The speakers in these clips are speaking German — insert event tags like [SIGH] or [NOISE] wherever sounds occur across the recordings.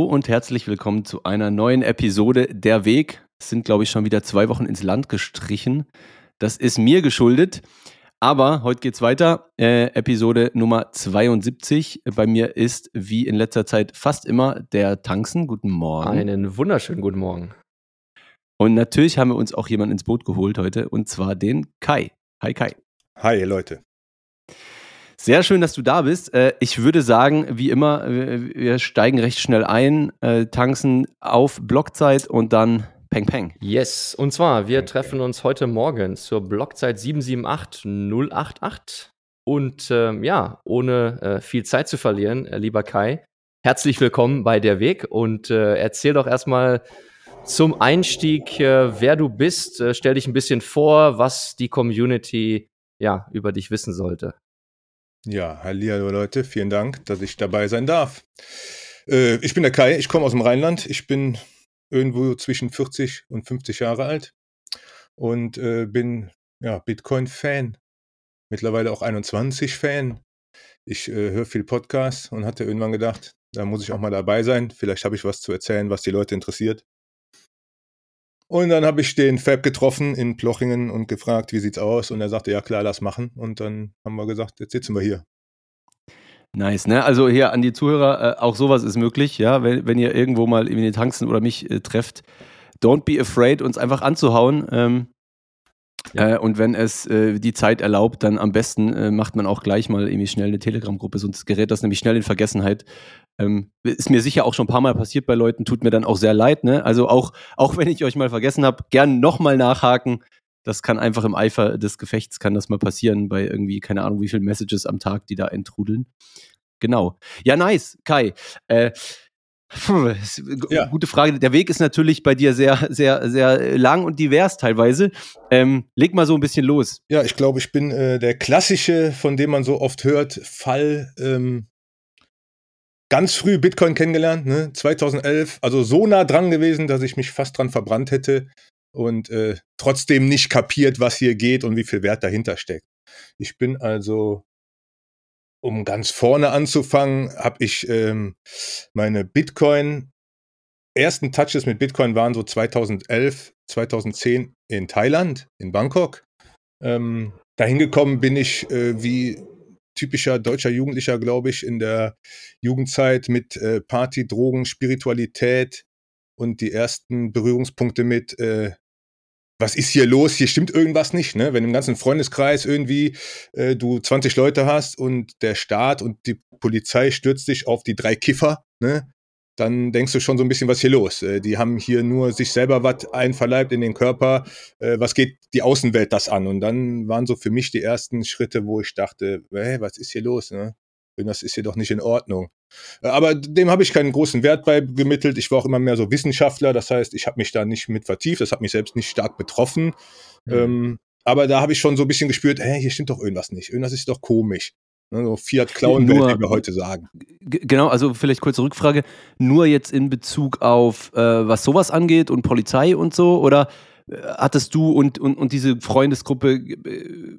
Hallo und herzlich willkommen zu einer neuen Episode Der Weg. Es sind, glaube ich, schon wieder zwei Wochen ins Land gestrichen. Das ist mir geschuldet. Aber heute geht's weiter. Äh, Episode Nummer 72. Bei mir ist wie in letzter Zeit fast immer der Tanzen. Guten Morgen. Einen wunderschönen guten Morgen. Und natürlich haben wir uns auch jemanden ins Boot geholt heute, und zwar den Kai. Hi Kai. Hi Leute. Sehr schön, dass du da bist. Äh, ich würde sagen, wie immer, wir steigen recht schnell ein, äh, tanzen auf Blockzeit und dann Peng Peng. Yes, und zwar, wir treffen uns heute Morgen zur Blockzeit 778088. Und ähm, ja, ohne äh, viel Zeit zu verlieren, äh, lieber Kai, herzlich willkommen bei Der Weg und äh, erzähl doch erstmal zum Einstieg, wer du bist. Stell dich ein bisschen vor, was die Community ja über dich wissen sollte. Ja, hallo Leute, vielen Dank, dass ich dabei sein darf. Äh, ich bin der Kai, ich komme aus dem Rheinland. Ich bin irgendwo zwischen 40 und 50 Jahre alt und äh, bin ja, Bitcoin-Fan. Mittlerweile auch 21-Fan. Ich äh, höre viel Podcasts und hatte irgendwann gedacht, da muss ich auch mal dabei sein. Vielleicht habe ich was zu erzählen, was die Leute interessiert. Und dann habe ich den Fab getroffen in Plochingen und gefragt, wie sieht's aus? Und er sagte, ja klar, lass machen. Und dann haben wir gesagt, jetzt sitzen wir hier. Nice, ne? Also hier an die Zuhörer, äh, auch sowas ist möglich, ja. Wenn, wenn ihr irgendwo mal irgendwie den Tanzen oder mich äh, trefft, don't be afraid, uns einfach anzuhauen. Ähm, Ja. äh, und wenn es äh, die Zeit erlaubt, dann am besten äh, macht man auch gleich mal irgendwie schnell eine Telegram-Gruppe, sonst gerät das nämlich schnell in Vergessenheit. Ähm, ist mir sicher auch schon ein paar Mal passiert bei Leuten, tut mir dann auch sehr leid, ne? Also auch, auch wenn ich euch mal vergessen habe, gern nochmal nachhaken. Das kann einfach im Eifer des Gefechts kann das mal passieren bei irgendwie, keine Ahnung, wie viele Messages am Tag, die da enttrudeln. Genau. Ja, nice, Kai. Äh, puh, Ja. Gute Frage. Der Weg ist natürlich bei dir sehr, sehr, sehr lang und divers teilweise. Ähm, leg mal so ein bisschen los. Ja, ich glaube, ich bin äh, der klassische, von dem man so oft hört, Fall. Ähm, ganz früh Bitcoin kennengelernt, ne? 2011. Also so nah dran gewesen, dass ich mich fast dran verbrannt hätte und äh, trotzdem nicht kapiert, was hier geht und wie viel Wert dahinter steckt. Ich bin also, um ganz vorne anzufangen, habe ich ähm, meine Bitcoin ersten Touches mit Bitcoin waren so 2011, 2010 in Thailand, in Bangkok. Ähm, dahin gekommen bin ich äh, wie typischer deutscher Jugendlicher, glaube ich, in der Jugendzeit mit äh, Party, Drogen, Spiritualität und die ersten Berührungspunkte mit, äh, was ist hier los? Hier stimmt irgendwas nicht, ne? Wenn im ganzen Freundeskreis irgendwie äh, du 20 Leute hast und der Staat und die Polizei stürzt dich auf die drei Kiffer, ne? dann denkst du schon so ein bisschen, was hier los? Äh, die haben hier nur sich selber was einverleibt in den Körper. Äh, was geht die Außenwelt das an? Und dann waren so für mich die ersten Schritte, wo ich dachte, hey, was ist hier los? Ne? Das ist hier doch nicht in Ordnung. Äh, Aber dem habe ich keinen großen Wert beigemittelt. Ich war auch immer mehr so Wissenschaftler. Das heißt, ich habe mich da nicht mit vertieft. Das hat mich selbst nicht stark betroffen. Mhm. Ähm, aber da habe ich schon so ein bisschen gespürt, hey, hier stimmt doch irgendwas nicht. Irgendwas ist doch komisch. Ne, so Fiat Clown wie wir heute sagen. Genau, also vielleicht kurze Rückfrage. Nur jetzt in Bezug auf, äh, was sowas angeht und Polizei und so? Oder äh, hattest du und, und, und diese Freundesgruppe, äh,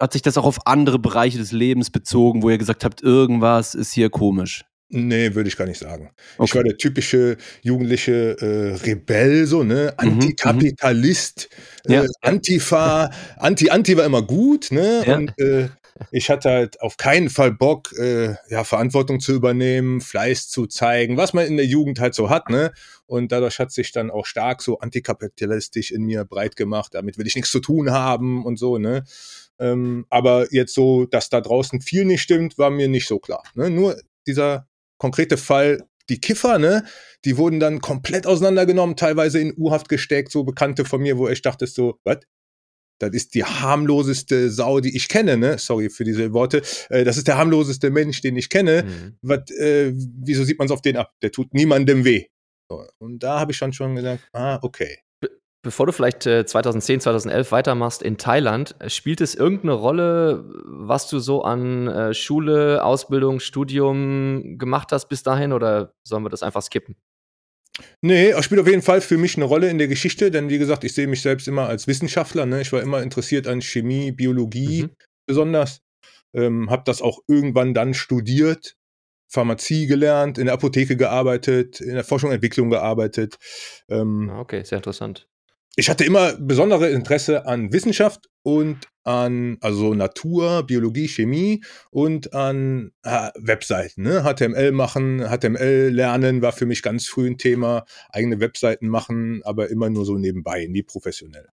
hat sich das auch auf andere Bereiche des Lebens bezogen, wo ihr gesagt habt, irgendwas ist hier komisch? Nee, würde ich gar nicht sagen. Ich Okay. war der typische jugendliche äh, Rebell, so, ne? Mhm, Antikapitalist, Ja, äh, ja. Antifa, Anti, Anti war immer gut, ne? Ja. Und äh, ich hatte halt auf keinen Fall Bock, äh, ja, Verantwortung zu übernehmen, Fleiß zu zeigen, was man in der Jugend halt so hat, ne? Und dadurch hat sich dann auch stark so antikapitalistisch in mir breit gemacht. Damit will ich nichts zu tun haben und so, ne? Ähm, aber jetzt so, dass da draußen viel nicht stimmt, war mir nicht so klar. Ne? Nur dieser konkrete Fall, die Kiffer, ne, die wurden dann komplett auseinandergenommen, teilweise in U-Haft gesteckt, so Bekannte von mir, wo ich dachte so, was? Das ist die harmloseste Sau, die ich kenne, ne? Sorry für diese Worte. Äh, das ist der harmloseste Mensch, den ich kenne. Mhm. Was, äh, wieso sieht man es auf den ab? Der tut niemandem weh. So, und da habe ich dann schon gesagt, ah, okay. bevor du vielleicht äh, 2010, 2011 weitermachst in Thailand, äh, spielt es irgendeine Rolle, was du so an äh, Schule, Ausbildung, Studium gemacht hast bis dahin oder sollen wir das einfach skippen? Nee, es spielt auf jeden Fall für mich eine Rolle in der Geschichte, denn wie gesagt, ich sehe mich selbst immer als Wissenschaftler. Ne? Ich war immer interessiert an Chemie, Biologie Mhm. besonders. Ähm, habe das auch irgendwann dann studiert, Pharmazie gelernt, in der Apotheke gearbeitet, in der Forschung und Entwicklung gearbeitet. Ähm, Ah, okay, sehr interessant. Ich hatte immer besondere Interesse an Wissenschaft und an also Natur, Biologie, Chemie und an äh, Webseiten. Ne? HTML machen, HTML lernen war für mich ganz früh ein Thema. Eigene Webseiten machen, aber immer nur so nebenbei, nie professionell.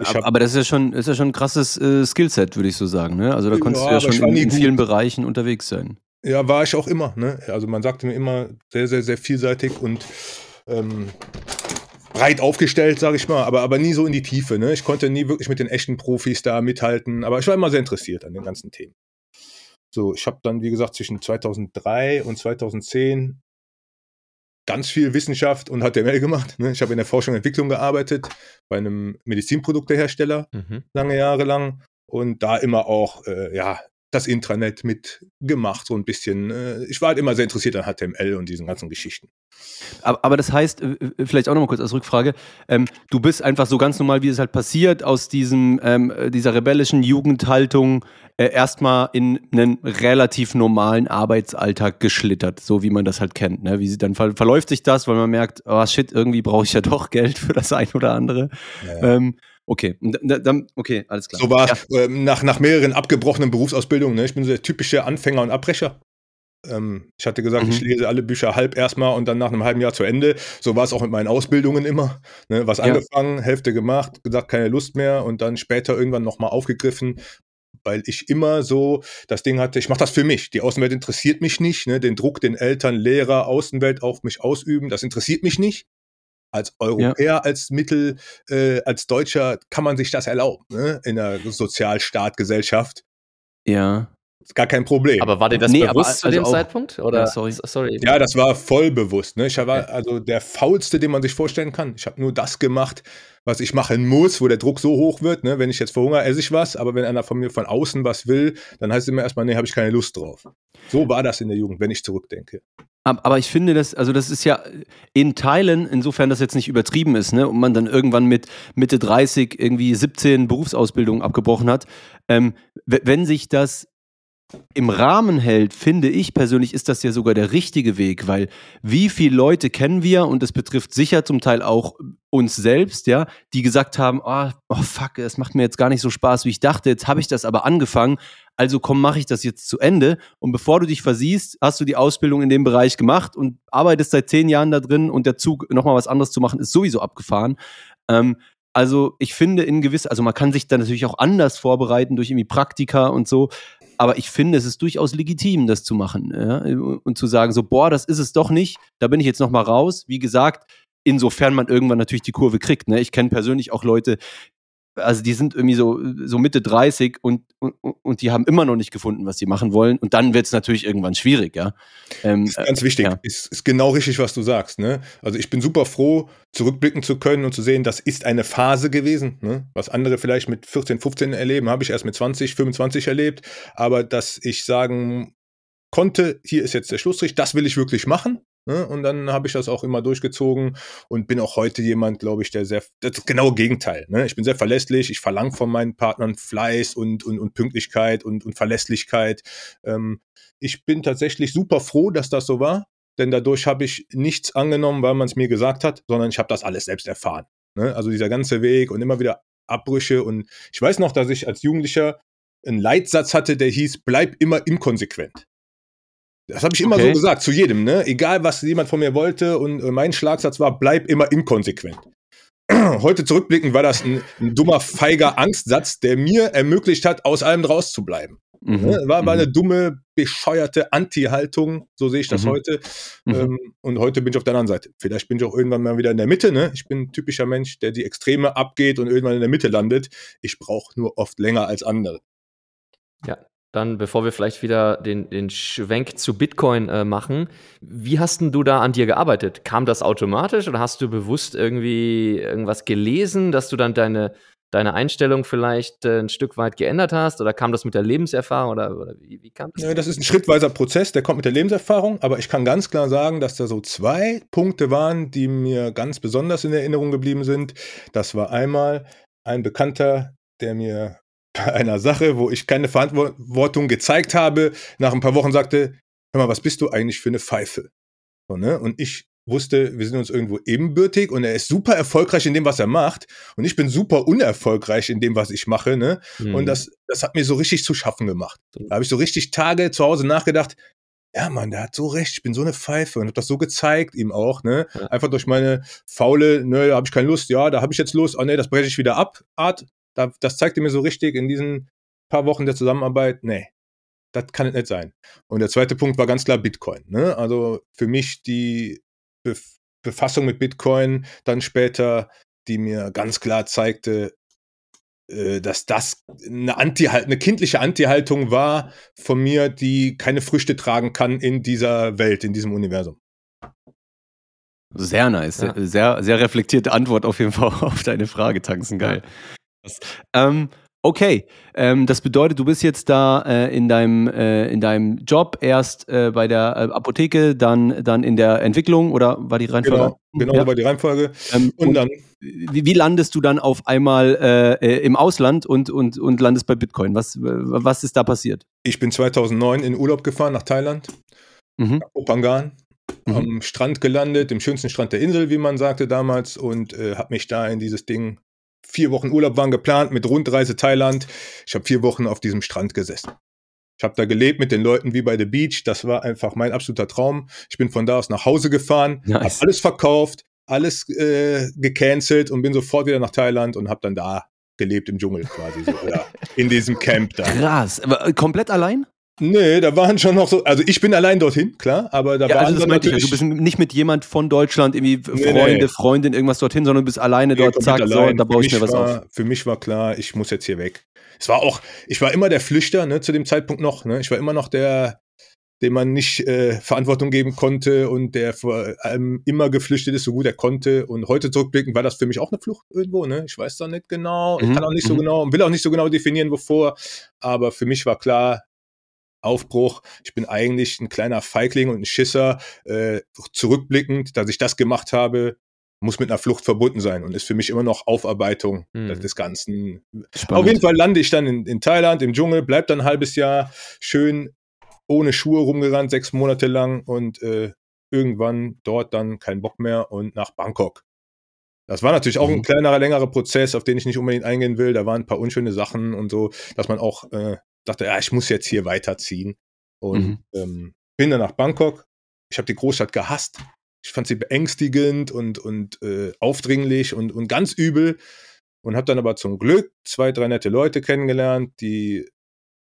Hab- aber das ist ja schon, ist ja schon ein krasses äh, Skillset, würde ich so sagen. Ne? Also da Ja, konntest du aber ja schon in, in vielen Bereichen unterwegs sein. Ja, war ich auch immer. Ne? Also man sagte mir immer sehr, sehr, sehr vielseitig und ähm, breit aufgestellt, sage ich mal, aber, aber nie so in die Tiefe. Ne? Ich konnte nie wirklich mit den echten Profis da mithalten, aber ich war immer sehr interessiert an den ganzen Themen. So, ich habe dann, wie gesagt, zwischen 2003 und 2010 ganz viel Wissenschaft und HTML gemacht. Ne? Ich habe in der Forschung und Entwicklung gearbeitet, bei einem Medizinproduktehersteller Mhm. lange Jahre lang und da immer auch äh, ja das Intranet mit gemacht so ein bisschen. Äh, ich war halt immer sehr interessiert an HTML und diesen ganzen Geschichten. Aber, aber das heißt, vielleicht auch nochmal kurz als Rückfrage, ähm, du bist einfach so ganz normal, wie es halt passiert, aus diesem, ähm, äh, dieser rebellischen Jugendhaltung äh, erstmal in einen relativ normalen Arbeitsalltag geschlittert, so wie man das halt kennt. Ne? Wie sie, dann ver verläuft sich das, weil man merkt, oh shit, irgendwie brauche ich ja doch Geld für das ein oder andere. Ja. Ähm, okay, dann, okay, alles klar. So war es ähm, nach, nach mehreren abgebrochenen Berufsausbildungen. Ne? Ich bin so der typische Anfänger und Abbrecher. Ähm, ich hatte gesagt, Mhm. ich lese alle Bücher halb erstmal und dann nach einem halben Jahr zu Ende. So war es auch mit meinen Ausbildungen immer. Ne? Was Ja. angefangen, Hälfte gemacht, gesagt, keine Lust mehr und dann später irgendwann nochmal aufgegriffen, weil ich immer so das Ding hatte, ich mache das für mich. Die Außenwelt interessiert mich nicht. Ne? Den Druck, den Eltern, Lehrer, Außenwelt auf mich ausüben, das interessiert mich nicht. Als Europäer, als Mittel, äh, als Deutscher kann man sich das erlauben, ne? in einer Sozialstaat, Gesellschaft. Ja. Ist gar kein Problem. Aber war dir das Nee, aber bewusst zu also dem auch- Zeitpunkt? Oder? Ja, sorry. Sorry. ja, das war voll bewusst. Ne? Ich war also der faulste, den man sich vorstellen kann. Ich habe nur das gemacht, was ich machen muss, wo der Druck so hoch wird. Ne? Wenn ich jetzt verhungere, esse ich was, aber wenn einer von mir von außen was will, dann heißt es immer erstmal, nee, habe ich keine Lust drauf. So war das in der Jugend, wenn ich zurückdenke. Ab- Aber ich finde das, also das ist ja in Teilen, insofern das jetzt nicht übertrieben ist, ne, und man dann irgendwann mit Mitte 30 irgendwie 17 Berufsausbildungen abgebrochen hat, ähm, wenn sich das im Rahmen hält, finde ich persönlich, ist das ja sogar der richtige Weg, weil wie viele Leute kennen wir, und das betrifft sicher zum Teil auch uns selbst, ja, die gesagt haben, oh, oh fuck, das macht mir jetzt gar nicht so Spaß, wie ich dachte, jetzt habe ich das aber angefangen, also komm, mache ich das jetzt zu Ende. Und bevor du dich versiehst, hast du die Ausbildung in dem Bereich gemacht und arbeitest seit zehn Jahren da drin und der Zug, nochmal was anderes zu machen, ist sowieso abgefahren. Ähm, also ich finde in gewiss, also man kann sich da natürlich auch anders vorbereiten durch irgendwie Praktika und so, aber ich finde, es ist durchaus legitim, das zu machen ja? und zu sagen, so, boah, das ist es doch nicht, da bin ich jetzt noch mal raus. Wie gesagt, insofern man irgendwann natürlich die Kurve kriegt. Ne? Ich kenne persönlich auch Leute, also die sind irgendwie so, so Mitte 30 und, und, und die haben immer noch nicht gefunden, was sie machen wollen. Und dann wird es natürlich irgendwann schwierig, ja. Ähm, ist ganz wichtig. ja. Ist, ist genau richtig, was du sagst. Ne? Also ich bin super froh, zurückblicken zu können und zu sehen, das ist eine Phase gewesen. Ne? Was andere vielleicht mit 14, 15 erleben, habe ich erst mit 20, 25 erlebt. Aber dass ich sagen konnte, hier ist jetzt der Schlussstrich, das will ich wirklich machen. Ne? Und dann habe ich das auch immer durchgezogen und bin auch heute jemand, glaube ich, der sehr, das genaue Gegenteil. Ne? Ich bin sehr verlässlich, ich verlange von meinen Partnern Fleiß und, und, und Pünktlichkeit und, und Verlässlichkeit. Ähm, ich bin tatsächlich super froh, dass das so war, denn dadurch habe ich nichts angenommen, weil man es mir gesagt hat, sondern ich habe das alles selbst erfahren. Ne? Also dieser ganze Weg und immer wieder Abbrüche und ich weiß noch, dass ich als Jugendlicher einen Leitsatz hatte, der hieß, bleib immer inkonsequent. Das habe ich immer Okay. so gesagt, zu jedem, ne? Egal, was jemand von mir wollte. Und äh, mein Schlagsatz war, bleib immer inkonsequent. [CLEARS THROAT] Heute zurückblickend war das ein, ein dummer, feiger Angstsatz, der mir ermöglicht hat, aus allem rauszubleiben. mhm, Ne? War, war mhm. eine dumme, bescheuerte Anti-Haltung, so sehe ich das Mhm. heute. Mhm. Ähm, und heute bin ich auf der anderen Seite. Vielleicht bin ich auch irgendwann mal wieder in der Mitte. Ne? Ich bin ein typischer Mensch, der die Extreme abgeht und irgendwann in der Mitte landet. Ich brauche nur oft länger als andere. Ja. Dann, bevor wir vielleicht wieder den, den Schwenk zu Bitcoin äh, machen, wie hast du da an dir gearbeitet? Kam das automatisch oder hast du bewusst irgendwie irgendwas gelesen, dass du dann deine, deine Einstellung vielleicht äh, ein Stück weit geändert hast? Oder kam das mit der Lebenserfahrung oder, oder wie, wie, kam das? Ja, das ist ein schrittweiser Prozess, der kommt mit der Lebenserfahrung, aber ich kann ganz klar sagen, dass da so zwei Punkte waren, die mir ganz besonders in Erinnerung geblieben sind. Das war einmal ein Bekannter, der mir bei einer Sache, wo ich keine Verantwortung gezeigt habe, nach ein paar Wochen sagte, hör mal, was bist du eigentlich für eine Pfeife? So, ne? Und ich wusste, wir sind uns irgendwo ebenbürtig und er ist super erfolgreich in dem, was er macht und ich bin super unerfolgreich in dem, was ich mache, ne? Mhm. Und das, das hat mir so richtig zu schaffen gemacht. Da habe ich so richtig Tage zu Hause nachgedacht, ja, Mann, der hat so recht, ich bin so eine Pfeife und habe das so gezeigt ihm auch, ne? Ja. Einfach durch meine faule, ne, da habe ich keine Lust, ja, da habe ich jetzt Lust, oh ne, das breche ich wieder ab, Art. Da, das zeigte mir so richtig in diesen paar Wochen der Zusammenarbeit, nee, das kann es nicht sein. Und der zweite Punkt war ganz klar Bitcoin, ne? Also für mich die Bef Befassung mit Bitcoin dann später, die mir ganz klar zeigte, äh, dass das eine, Anti eine kindliche Anti-Haltung war von mir, die keine Früchte tragen kann in dieser Welt, in diesem Universum. Sehr nice. Ja. Sehr, sehr reflektierte Antwort auf jeden Fall [LAUGHS] auf deine Frage, Tanzen. Geil. Ähm, okay, ähm, das bedeutet, du bist jetzt da äh, in, deinem, äh, in deinem Job erst äh, bei der äh, Apotheke, dann, dann in der Entwicklung oder war die Reihenfolge? Genau, genau Ja. war die Reihenfolge. Ähm, Und dann, wie, wie landest du dann auf einmal äh, äh, im Ausland und, und, und landest bei Bitcoin? Was, was ist da passiert? ich bin 2009 in Urlaub gefahren nach Thailand, Mhm. Opangan, Mhm. am Strand gelandet, dem schönsten Strand der Insel, wie man sagte damals, und habe mich da in dieses Ding, vier Wochen Urlaub waren geplant mit Rundreise Thailand. Ich habe vier Wochen auf diesem Strand gesessen. Ich habe da gelebt mit den Leuten wie bei The Beach. Das war einfach mein absoluter Traum. Ich bin von da aus nach Hause gefahren, Nice. habe alles verkauft, alles äh, gecancelt und bin sofort wieder nach Thailand und habe dann da gelebt im Dschungel quasi so oder in diesem Camp da. Krass. Äh, komplett allein? Nee, da waren schon noch so, also ich bin allein dorthin, klar, aber da Ja, waren also das ich. natürlich Also du bist nicht mit jemand von Deutschland, irgendwie Nee, Freunde, nee. Freundin, irgendwas dorthin, sondern du bist alleine Nee, dort, zack, so, allein. da baue ich mir was war, auf. Für mich war klar, ich muss jetzt hier weg. Es war auch, ich war immer der Flüchter, ne, zu dem Zeitpunkt noch, ne? Ich war immer noch der, dem man nicht äh, Verantwortung geben konnte und der vor allem immer geflüchtet ist, so gut er konnte. Und heute zurückblickend war das für mich auch eine Flucht irgendwo, ne? Ich weiß da nicht genau, ich Mhm, kann auch nicht so mhm. genau und will auch nicht so genau definieren, wovor. Aber für mich war klar, Aufbruch. Ich bin eigentlich ein kleiner Feigling und ein Schisser. Äh, zurückblickend, dass ich das gemacht habe, muss mit einer Flucht verbunden sein und ist für mich immer noch Aufarbeitung Mhm. des Ganzen. Spannend. Auf jeden Fall lande ich dann in, in Thailand, im Dschungel, bleib dann ein halbes Jahr schön ohne Schuhe rumgerannt, sechs Monate lang und äh, irgendwann dort dann kein Bock mehr und nach Bangkok. Das war natürlich auch ein Mhm. kleinerer, längerer Prozess, auf den ich nicht unbedingt eingehen will. Da waren ein paar unschöne Sachen und so, dass man auch äh, dachte, ja, ich muss jetzt hier weiterziehen. Und Mhm. ähm, bin dann nach Bangkok. Ich habe die Großstadt gehasst. Ich fand sie beängstigend und, und äh, aufdringlich und, und ganz übel. Und habe dann aber zum Glück zwei, drei nette Leute kennengelernt, die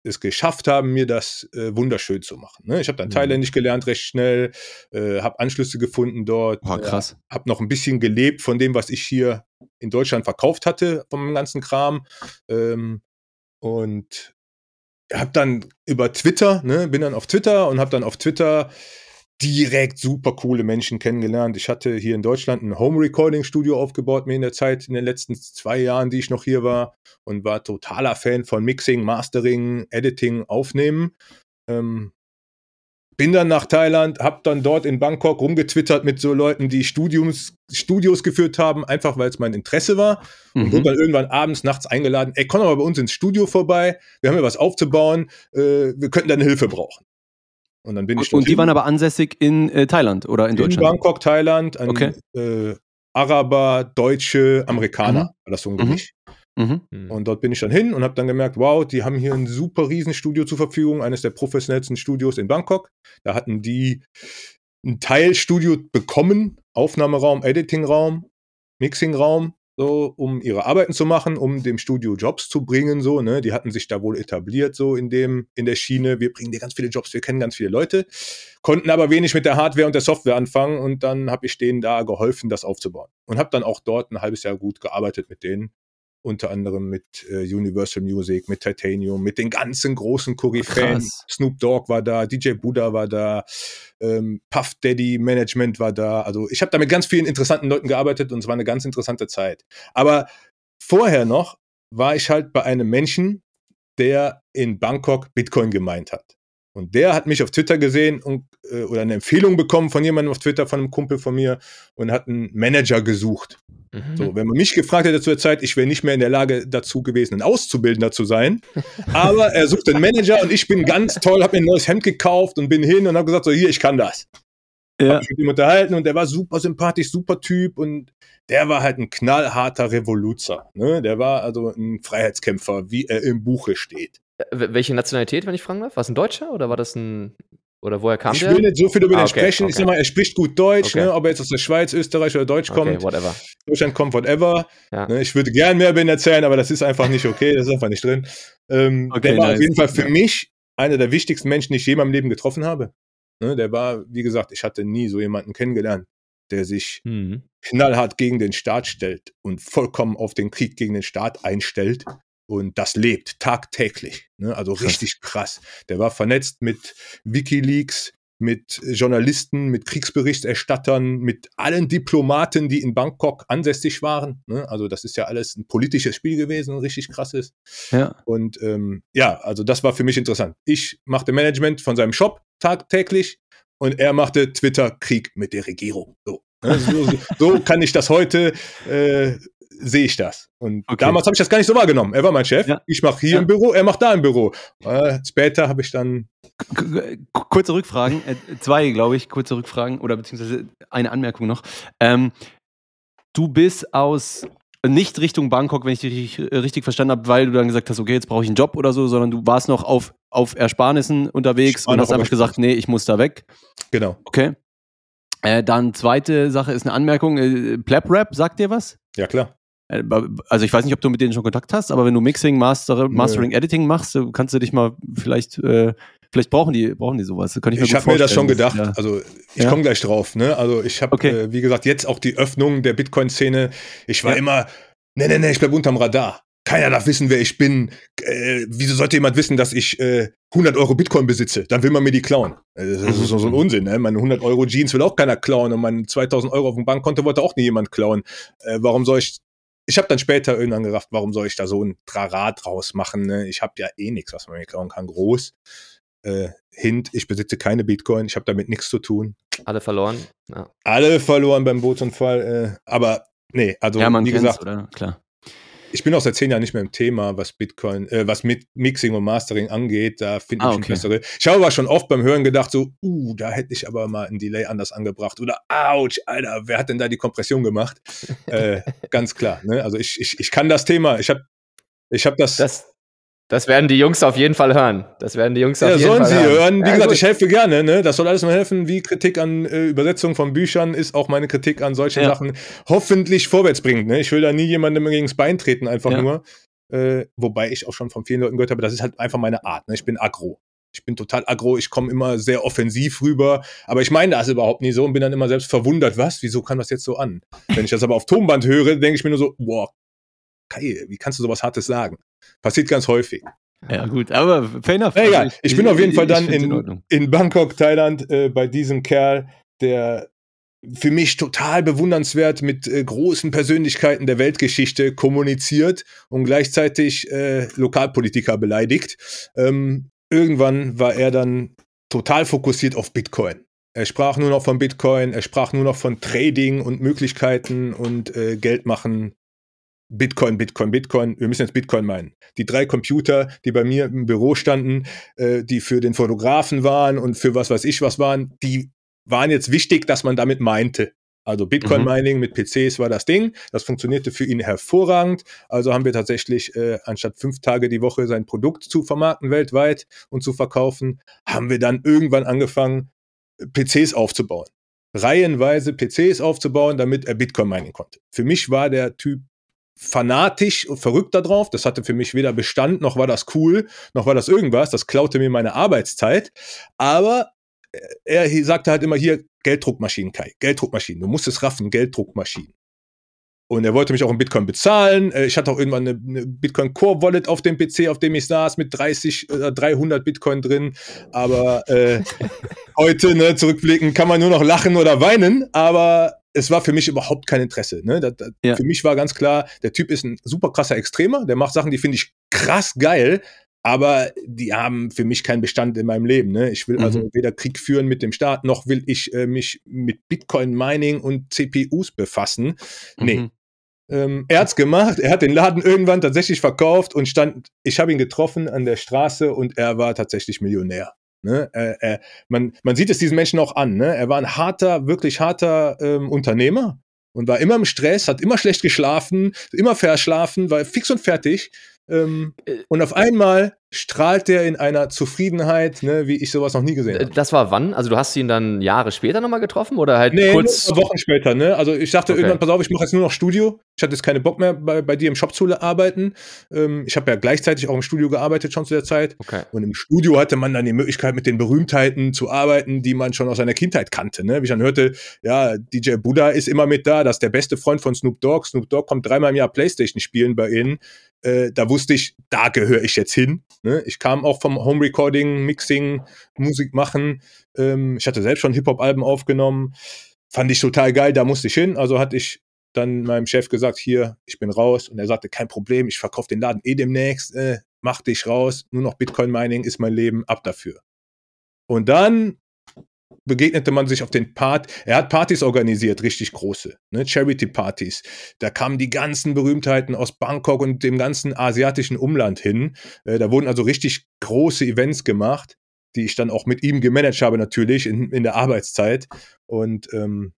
es geschafft haben, mir das äh, wunderschön zu machen. Ne? Ich habe dann Mhm. Thailändisch gelernt recht schnell, äh, habe Anschlüsse gefunden dort, Boah, krass. habe noch ein bisschen gelebt von dem, was ich hier in Deutschland verkauft hatte, vom ganzen Kram. Ähm, und habe dann über Twitter, ne, bin dann auf Twitter und habe dann auf Twitter direkt super coole Menschen kennengelernt. Ich hatte hier in Deutschland ein Home Recording Studio aufgebaut, mir in der Zeit, in den letzten zwei Jahren, die ich noch hier war und war totaler Fan von Mixing, Mastering, Editing, Aufnehmen. Ähm, bin dann nach Thailand, hab dann dort in Bangkok rumgetwittert mit so Leuten, die Studiums, Studios geführt haben, einfach weil es mein Interesse war. Und Mhm. wurde dann irgendwann abends, nachts eingeladen, ey, komm doch mal bei uns ins Studio vorbei, wir haben hier was aufzubauen, äh, wir könnten deine Hilfe brauchen. Und dann bin ich Und, und die waren aber ansässig in äh, Thailand oder in in Deutschland? Bangkok, Thailand, ein Okay. äh, Araber, Deutsche, Amerikaner, Mhm. war das so ein Mhm. Mhm. Mhm. Und dort bin ich dann hin und habe dann gemerkt, wow, die haben hier ein super Riesenstudio zur Verfügung, eines der professionellsten Studios in Bangkok. Da hatten die ein Teilstudio bekommen, Aufnahmeraum, Editingraum, Mixingraum, so, um ihre Arbeiten zu machen, um dem Studio Jobs zu bringen, so, ne? Die hatten sich da wohl etabliert, so in dem, in der Schiene, wir bringen dir ganz viele Jobs, wir kennen ganz viele Leute, konnten aber wenig mit der Hardware und der Software anfangen und dann habe ich denen da geholfen, das aufzubauen. Und habe dann auch dort ein halbes Jahr gut gearbeitet mit denen. Unter anderem mit äh, Universal Music, mit Titanium, mit den ganzen großen Koryphäen. Snoop Dogg war da, DJ Buddha war da, ähm, Puff Daddy Management war da. Also ich habe da mit ganz vielen interessanten Leuten gearbeitet und es war eine ganz interessante Zeit. Aber vorher noch war ich halt bei einem Menschen, der in Bangkok Bitcoin gemeint hat. Und der hat mich auf Twitter gesehen und, äh, oder eine Empfehlung bekommen von jemandem auf Twitter, von einem Kumpel von mir und hat einen Manager gesucht. Mhm. So, wenn man mich gefragt hätte zu der Zeit, ich wäre nicht mehr in der Lage dazu gewesen, ein Auszubildender zu sein. Aber er sucht einen Manager und ich bin ganz toll, habe mir ein neues Hemd gekauft und bin hin und habe gesagt, so hier, ich kann das. Ja. Hab mich mit ihm unterhalten und der war super sympathisch, super Typ und der war halt ein knallharter Revoluzer. Ne? Der war also ein Freiheitskämpfer, wie er im Buche steht. Welche Nationalität, wenn ich fragen darf? War es ein Deutscher oder war das ein. Oder woher kam ich der? will nicht so viel über Ah, den okay, sprechen. Ich okay. sag mal, er spricht gut Deutsch, Okay. ne? ob er jetzt aus der Schweiz, Österreich oder Deutsch okay, kommt. whatever. Deutschland kommt, whatever. Ja. Ne, Ich würde gern mehr über ihn erzählen, aber das ist einfach nicht okay, das ist einfach nicht drin. Ähm, der war nice. auf jeden Fall für Ja. mich einer der wichtigsten Menschen, die ich je in meinem Leben getroffen habe. Ne, der war, wie gesagt, ich hatte nie so jemanden kennengelernt, der sich Mhm. knallhart gegen den Staat stellt und vollkommen auf den Krieg gegen den Staat einstellt und das lebt tagtäglich. Ne? Also richtig krass. Der war vernetzt mit Wikileaks, mit Journalisten, mit Kriegsberichterstattern, mit allen Diplomaten, die in Bangkok ansässig waren. Ne? Also das ist ja alles ein politisches Spiel gewesen, ein richtig krasses. Ja. Und ähm, ja, also das war für mich interessant. Ich machte Management von seinem Shop tagtäglich und er machte Twitter-Krieg mit der Regierung. So, ne? so, so, so kann ich das heute, äh, sehe ich das. Und Okay. damals habe ich das gar nicht so wahrgenommen. Er war mein Chef. Ja. Ich mache hier Ja. im Büro, er macht da im Büro. Äh, später habe ich dann K- Kurze Rückfragen, äh, zwei, glaube ich, kurze Rückfragen oder beziehungsweise eine Anmerkung noch. Ähm, du bist aus nicht Richtung Bangkok, wenn ich dich richtig, richtig verstanden habe, weil du dann gesagt hast, okay, jetzt brauche ich einen Job oder so, sondern du warst noch auf, auf Ersparnissen unterwegs und hast einfach gesagt, nee, ich muss da weg. genau. Okay. Äh, dann zweite Sache ist eine Anmerkung. Äh, Plap Rap, sagt dir was? Ja klar. Äh, Also ich weiß nicht, ob du mit denen schon Kontakt hast, aber wenn du Mixing, Master, Mastering, Editing machst, äh, kannst du dich mal vielleicht, äh, vielleicht brauchen die, brauchen die sowas. Kann ich mir Ich habe mir das schon gedacht. dass- Also ich Ja. komme gleich drauf. Ne? Also ich habe, Okay. äh, wie gesagt, jetzt auch die Öffnung der Bitcoin-Szene. Ich war Ja. immer, nee, nee, nee, ich bleib unterm Radar. Keiner darf wissen, wer ich bin. Äh, wieso sollte jemand wissen, dass ich äh, 100 Euro Bitcoin besitze? Dann will man mir die klauen. Äh, Das ist so, so ein Unsinn. Ne? Meine 100 Euro Jeans will auch keiner klauen und meine 2000 Euro auf dem Bankkonto wollte auch nie jemand klauen. Äh, warum soll ich ich habe dann später irgendwann gerafft, warum soll ich da so ein Trara draus machen? Ne? Ich habe ja eh nichts, was man mir klauen kann. Groß. Äh, Hint, ich besitze keine Bitcoin, ich habe damit nichts zu tun. Alle verloren. Ja. Alle verloren beim Bootsunfall, äh, aber nee, also ja, man wie gesagt, oder? Klar. Ich bin auch seit zehn Jahren nicht mehr im Thema, was Bitcoin, äh, was mit Mixing und Mastering angeht. Da finde ich Ah, ein okay. bessere. Ich habe aber schon oft beim Hören gedacht, so, uh, da hätte ich aber mal ein Delay anders angebracht. Oder ouch, Alter, wer hat denn da die Kompression gemacht? [LAUGHS] äh, ganz klar. Ne? Also ich, ich, ich kann das Thema. Ich habe ich hab das. Das, das werden die Jungs auf jeden Fall hören. Das werden die Jungs auf ja, jeden sollen Fall sie hören. hören. Wie Ja, gesagt, gut. ich helfe gerne. Ne? Das soll alles nur helfen. Wie Kritik an äh, Übersetzung von Büchern ist auch meine Kritik an solchen Ja. Sachen hoffentlich vorwärts bringt. Ne? Ich will da nie jemandem gegen das Bein treten, einfach nur. Äh, wobei ich auch schon von vielen Leuten gehört habe, das ist halt einfach meine Art. Ne? Ich bin aggro. Ich bin total aggro, ich komme immer sehr offensiv rüber, aber ich meine das überhaupt nie so und bin dann immer selbst verwundert, was, wieso kann das jetzt so an? Wenn ich das aber auf Tonband höre, denke ich mir nur so, boah, Kai, wie kannst du sowas Hartes sagen? Passiert ganz häufig. Ja, gut, aber fair enough. Na egal, Also ich bin auf jeden Fall dann in, Ordnung. in Bangkok, Thailand, äh, bei diesem Kerl, der für mich total bewundernswert mit äh, großen Persönlichkeiten der Weltgeschichte kommuniziert und gleichzeitig äh, Lokalpolitiker beleidigt. Ähm, irgendwann war er dann total fokussiert auf Bitcoin. Er sprach nur noch von Bitcoin, er sprach nur noch von Trading und Möglichkeiten und äh, Geld machen. Bitcoin, Bitcoin, Bitcoin. Wir müssen jetzt Bitcoin meinen. Die drei Computer, die bei mir im Büro standen, äh, die für den Fotografen waren und für was weiß ich was waren, die waren jetzt wichtig, dass man damit meinte. Also Bitcoin Mining mit PCs war das Ding. Das funktionierte für ihn hervorragend. Also haben wir tatsächlich, äh, anstatt fünf Tage die Woche sein Produkt zu vermarkten weltweit und zu verkaufen, haben wir dann irgendwann angefangen, PCs aufzubauen. Reihenweise PCs aufzubauen, damit er Bitcoin mining konnte. Für mich war der Typ fanatisch und verrückt da drauf. Das hatte für mich weder Bestand, noch war das cool, noch war das irgendwas. Das klaute mir meine Arbeitszeit. Aber äh, er sagte halt immer hier Gelddruckmaschinen, Kai. Gelddruckmaschinen. Du musst es raffen, Gelddruckmaschinen. Und er wollte mich auch in Bitcoin bezahlen. Äh, Ich hatte auch irgendwann eine, eine Bitcoin Core Wallet auf dem PC, auf dem ich saß, mit 30 oder 300 Bitcoin drin. Aber äh, [LAUGHS] heute, ne, zurückblicken, kann man nur noch lachen oder weinen. Aber es war für mich überhaupt kein Interesse. Ne? Das, das, Ja. Für mich war ganz klar, der Typ ist ein super krasser Extremer. Der macht Sachen, die finde ich krass geil. Aber die haben für mich keinen Bestand in meinem Leben. Ne? Ich will Mhm. also weder Krieg führen mit dem Staat, noch will ich äh, mich mit Bitcoin-Mining und CPUs befassen. Nee. Mhm. Ähm, er hat's gemacht, er hat den Laden irgendwann tatsächlich verkauft und stand, ich habe ihn getroffen an der Straße und er war tatsächlich Millionär. Ne? Er, er, man, man sieht es diesen Menschen auch an. Ne? Er war ein harter, wirklich harter ähm, Unternehmer und war immer im Stress, hat immer schlecht geschlafen, immer verschlafen, war fix und fertig. Ähm, Äh, und auf einmal strahlt er in einer Zufriedenheit, ne, wie ich sowas noch nie gesehen Äh, habe. Das war wann? Also du hast ihn dann Jahre später nochmal getroffen oder halt Nee, kurz? Wochen später, ne? Also ich dachte Okay. irgendwann, pass auf, ich mache jetzt nur noch Studio. Ich hatte jetzt keine Bock mehr, bei, bei dir im Shop zu arbeiten. Ähm, ich habe ja gleichzeitig auch im Studio gearbeitet schon zu der Zeit. Okay. Und im Studio hatte man dann die Möglichkeit, mit den Berühmtheiten zu arbeiten, die man schon aus seiner Kindheit kannte. Ne? Wie ich dann hörte, ja, DJ Buddha ist immer mit da, das ist der beste Freund von Snoop Dogg. Snoop Dogg kommt dreimal im Jahr Playstation spielen bei ihnen. Äh, da wusste ich, da gehöre ich jetzt hin. Ne? Ich kam auch vom Home Recording, Mixing, Musik machen. Ähm, ich hatte selbst schon Hip-Hop-Alben aufgenommen. Fand ich total geil, da musste ich hin. Also hatte ich dann meinem Chef gesagt, hier, ich bin raus. Und er sagte, kein Problem, ich verkaufe den Laden eh demnächst. Äh, mach dich raus. Nur noch Bitcoin-Mining ist mein Leben, ab dafür. Und dann begegnete man sich auf den Part. Er hat Partys organisiert, richtig große, ne? Charity-Partys. Da kamen die ganzen Berühmtheiten aus Bangkok und dem ganzen asiatischen Umland hin. Äh, da wurden also richtig große Events gemacht, die ich dann auch mit ihm gemanagt habe, natürlich in, in der Arbeitszeit. Und ähm,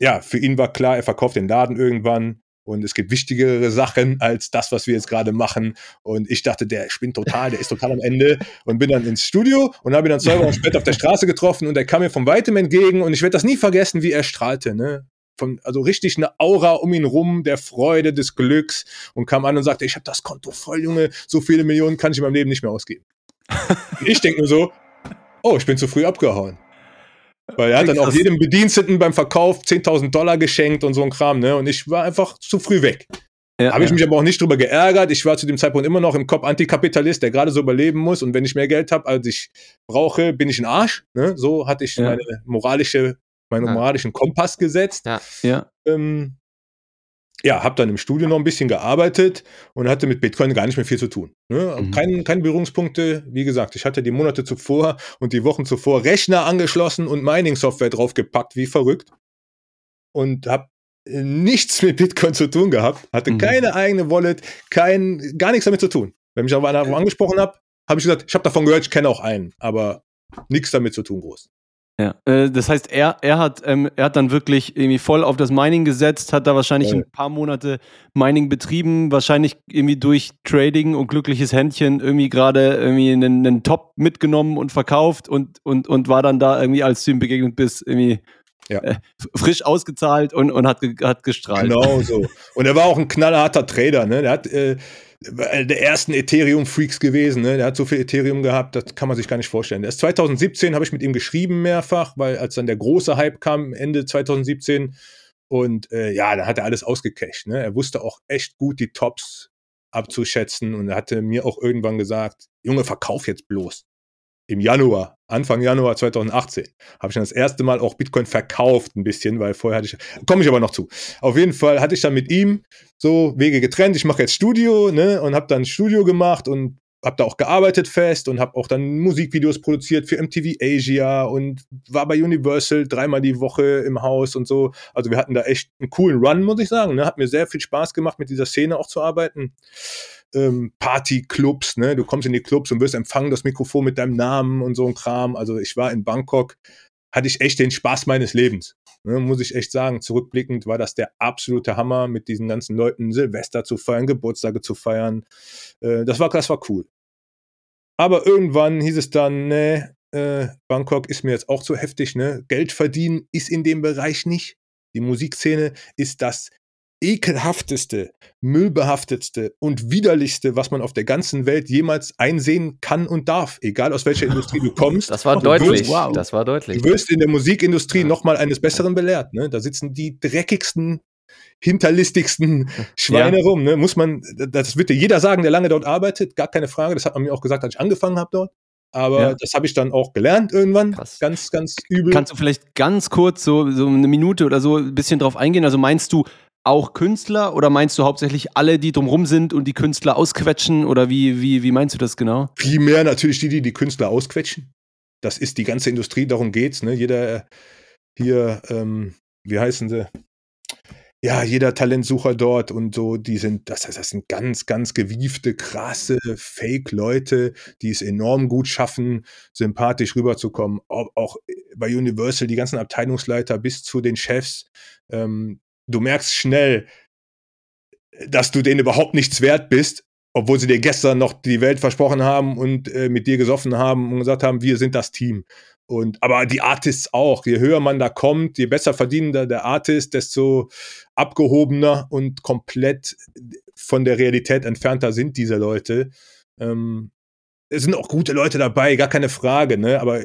ja, für ihn war klar, er verkauft den Laden irgendwann. Und es gibt wichtigere Sachen als das, was wir jetzt gerade machen. Und ich dachte, der spinnt total, der ist total am Ende. Und bin dann ins Studio und habe ihn dann zwei Wochen später auf der Straße getroffen und er kam mir von weitem entgegen. Und ich werde das nie vergessen, wie er strahlte. Ne? Von, also richtig eine Aura um ihn rum, der Freude, des Glücks. Und kam an und sagte, ich habe das Konto voll, Junge, so viele Millionen kann ich in meinem Leben nicht mehr ausgeben. Ich denke nur so, oh, ich bin zu früh abgehauen. Weil er hat dann auch jedem Bediensteten beim Verkauf 10.000 Dollar geschenkt und so ein Kram, ne? Und ich war einfach zu früh weg. Ja, Habe ich ja. mich aber auch nicht drüber geärgert. Ich war zu dem Zeitpunkt immer noch im Kopf Antikapitalist, der gerade so überleben muss. Und wenn ich mehr Geld habe, als ich brauche, bin ich ein Arsch. Ne? So hatte ich Ja. meine moralische, meinen Ja. moralischen Kompass gesetzt. Ja. ja. Ähm, ja, habe dann im Studio noch ein bisschen gearbeitet und hatte mit Bitcoin gar nicht mehr viel zu tun. Ne? Mhm. Kein, keine Berührungspunkte. Wie gesagt, ich hatte die Monate zuvor und die Wochen zuvor Rechner angeschlossen und Mining-Software draufgepackt, wie verrückt. Und habe nichts mit Bitcoin zu tun gehabt, hatte Mhm. keine eigene Wallet, kein, gar nichts damit zu tun. Wenn mich aber einer angesprochen hat, habe ich gesagt, ich habe davon gehört, ich kenne auch einen, aber nichts damit zu tun groß. Ja, äh, das heißt, er, er, hat, ähm, er hat dann wirklich irgendwie voll auf das Mining gesetzt, hat da wahrscheinlich Ja. ein paar Monate Mining betrieben, wahrscheinlich irgendwie durch Trading und glückliches Händchen irgendwie gerade irgendwie einen, einen Top mitgenommen und verkauft und, und, und war dann da irgendwie, als du ihm begegnet bist, irgendwie Ja. äh, frisch ausgezahlt und, und hat, ge hat gestrahlt. Genau so. Und er war auch ein knallharter Trader, ne? Der hat äh, der ersten Ethereum-Freaks gewesen, ne? Der hat so viel Ethereum gehabt, das kann man sich gar nicht vorstellen. Erst 2017 habe ich mit ihm geschrieben mehrfach, weil als dann der große Hype kam, Ende 2017, und äh, ja, da hat er alles ausgecasht. Ne? Er wusste auch echt gut die Tops abzuschätzen und er hatte mir auch irgendwann gesagt, Junge, verkauf jetzt bloß. Im Januar, Anfang Januar 2018, habe ich dann das erste Mal auch Bitcoin verkauft ein bisschen, weil vorher hatte ich, komme ich aber noch zu. Auf jeden Fall hatte ich dann mit ihm so Wege getrennt. Ich mache jetzt Studio, ne, und habe dann Studio gemacht und habe da auch gearbeitet fest und habe auch dann Musikvideos produziert für MTV Asia und war bei Universal dreimal die Woche im Haus und so. Also wir hatten da echt einen coolen Run, muss ich sagen. Ne? Hat mir sehr viel Spaß gemacht, mit dieser Szene auch zu arbeiten. Ähm, Partyclubs, ne? Du kommst in die Clubs und wirst empfangen, das Mikrofon mit deinem Namen und so ein Kram. Also ich war in Bangkok, hatte ich echt den Spaß meines Lebens. Ne, muss ich echt sagen, zurückblickend war das der absolute Hammer, mit diesen ganzen Leuten Silvester zu feiern, Geburtstage zu feiern. Äh, das, war, das war cool. Aber irgendwann hieß es dann, ne, äh, Bangkok ist mir jetzt auch zu heftig, ne? Geld verdienen ist in dem Bereich nicht. Die Musikszene ist das ekelhafteste, müllbehaftetste und widerlichste, was man auf der ganzen Welt jemals einsehen kann und darf, egal aus welcher Industrie du [LAUGHS] kommst. Das war Du deutlich. wirst- wow. Das war deutlich. Du wirst in der Musikindustrie Ja. nochmal eines Besseren belehrt. Ne? Da sitzen die dreckigsten hinterlistigsten [LAUGHS] Schweine Ja. rum. Ne? Muss man, das wird dir jeder sagen, der lange dort arbeitet, gar keine Frage. Das hat man mir auch gesagt, als ich angefangen habe dort. Aber Ja. das habe ich dann auch gelernt irgendwann. Krass. Ganz, ganz übel. Kannst du vielleicht ganz kurz so, so eine Minute oder so ein bisschen drauf eingehen? Also meinst du auch Künstler oder meinst du hauptsächlich alle, die drumrum sind und die Künstler ausquetschen oder wie, wie, wie meinst du das genau? primär natürlich die, die die Künstler ausquetschen. Das ist die ganze Industrie, darum geht's. Ne? Jeder äh, hier, ähm, wie heißen sie? Ja, jeder Talentsucher dort und so, die sind, das, das sind ganz, ganz gewiefte, krasse Fake-Leute, die es enorm gut schaffen, sympathisch rüberzukommen. Auch, auch bei Universal, die ganzen Abteilungsleiter bis zu den Chefs. Ähm, du merkst schnell, dass du denen überhaupt nichts wert bist, obwohl sie dir gestern noch die Welt versprochen haben und äh, mit dir gesoffen haben und gesagt haben, wir sind das Team. Und aber die Artists auch. Je höher man da kommt, je besser verdienender der Artist, desto abgehobener und komplett von der Realität entfernter sind diese Leute. Ähm, es sind auch gute Leute dabei, gar keine Frage, ne? Aber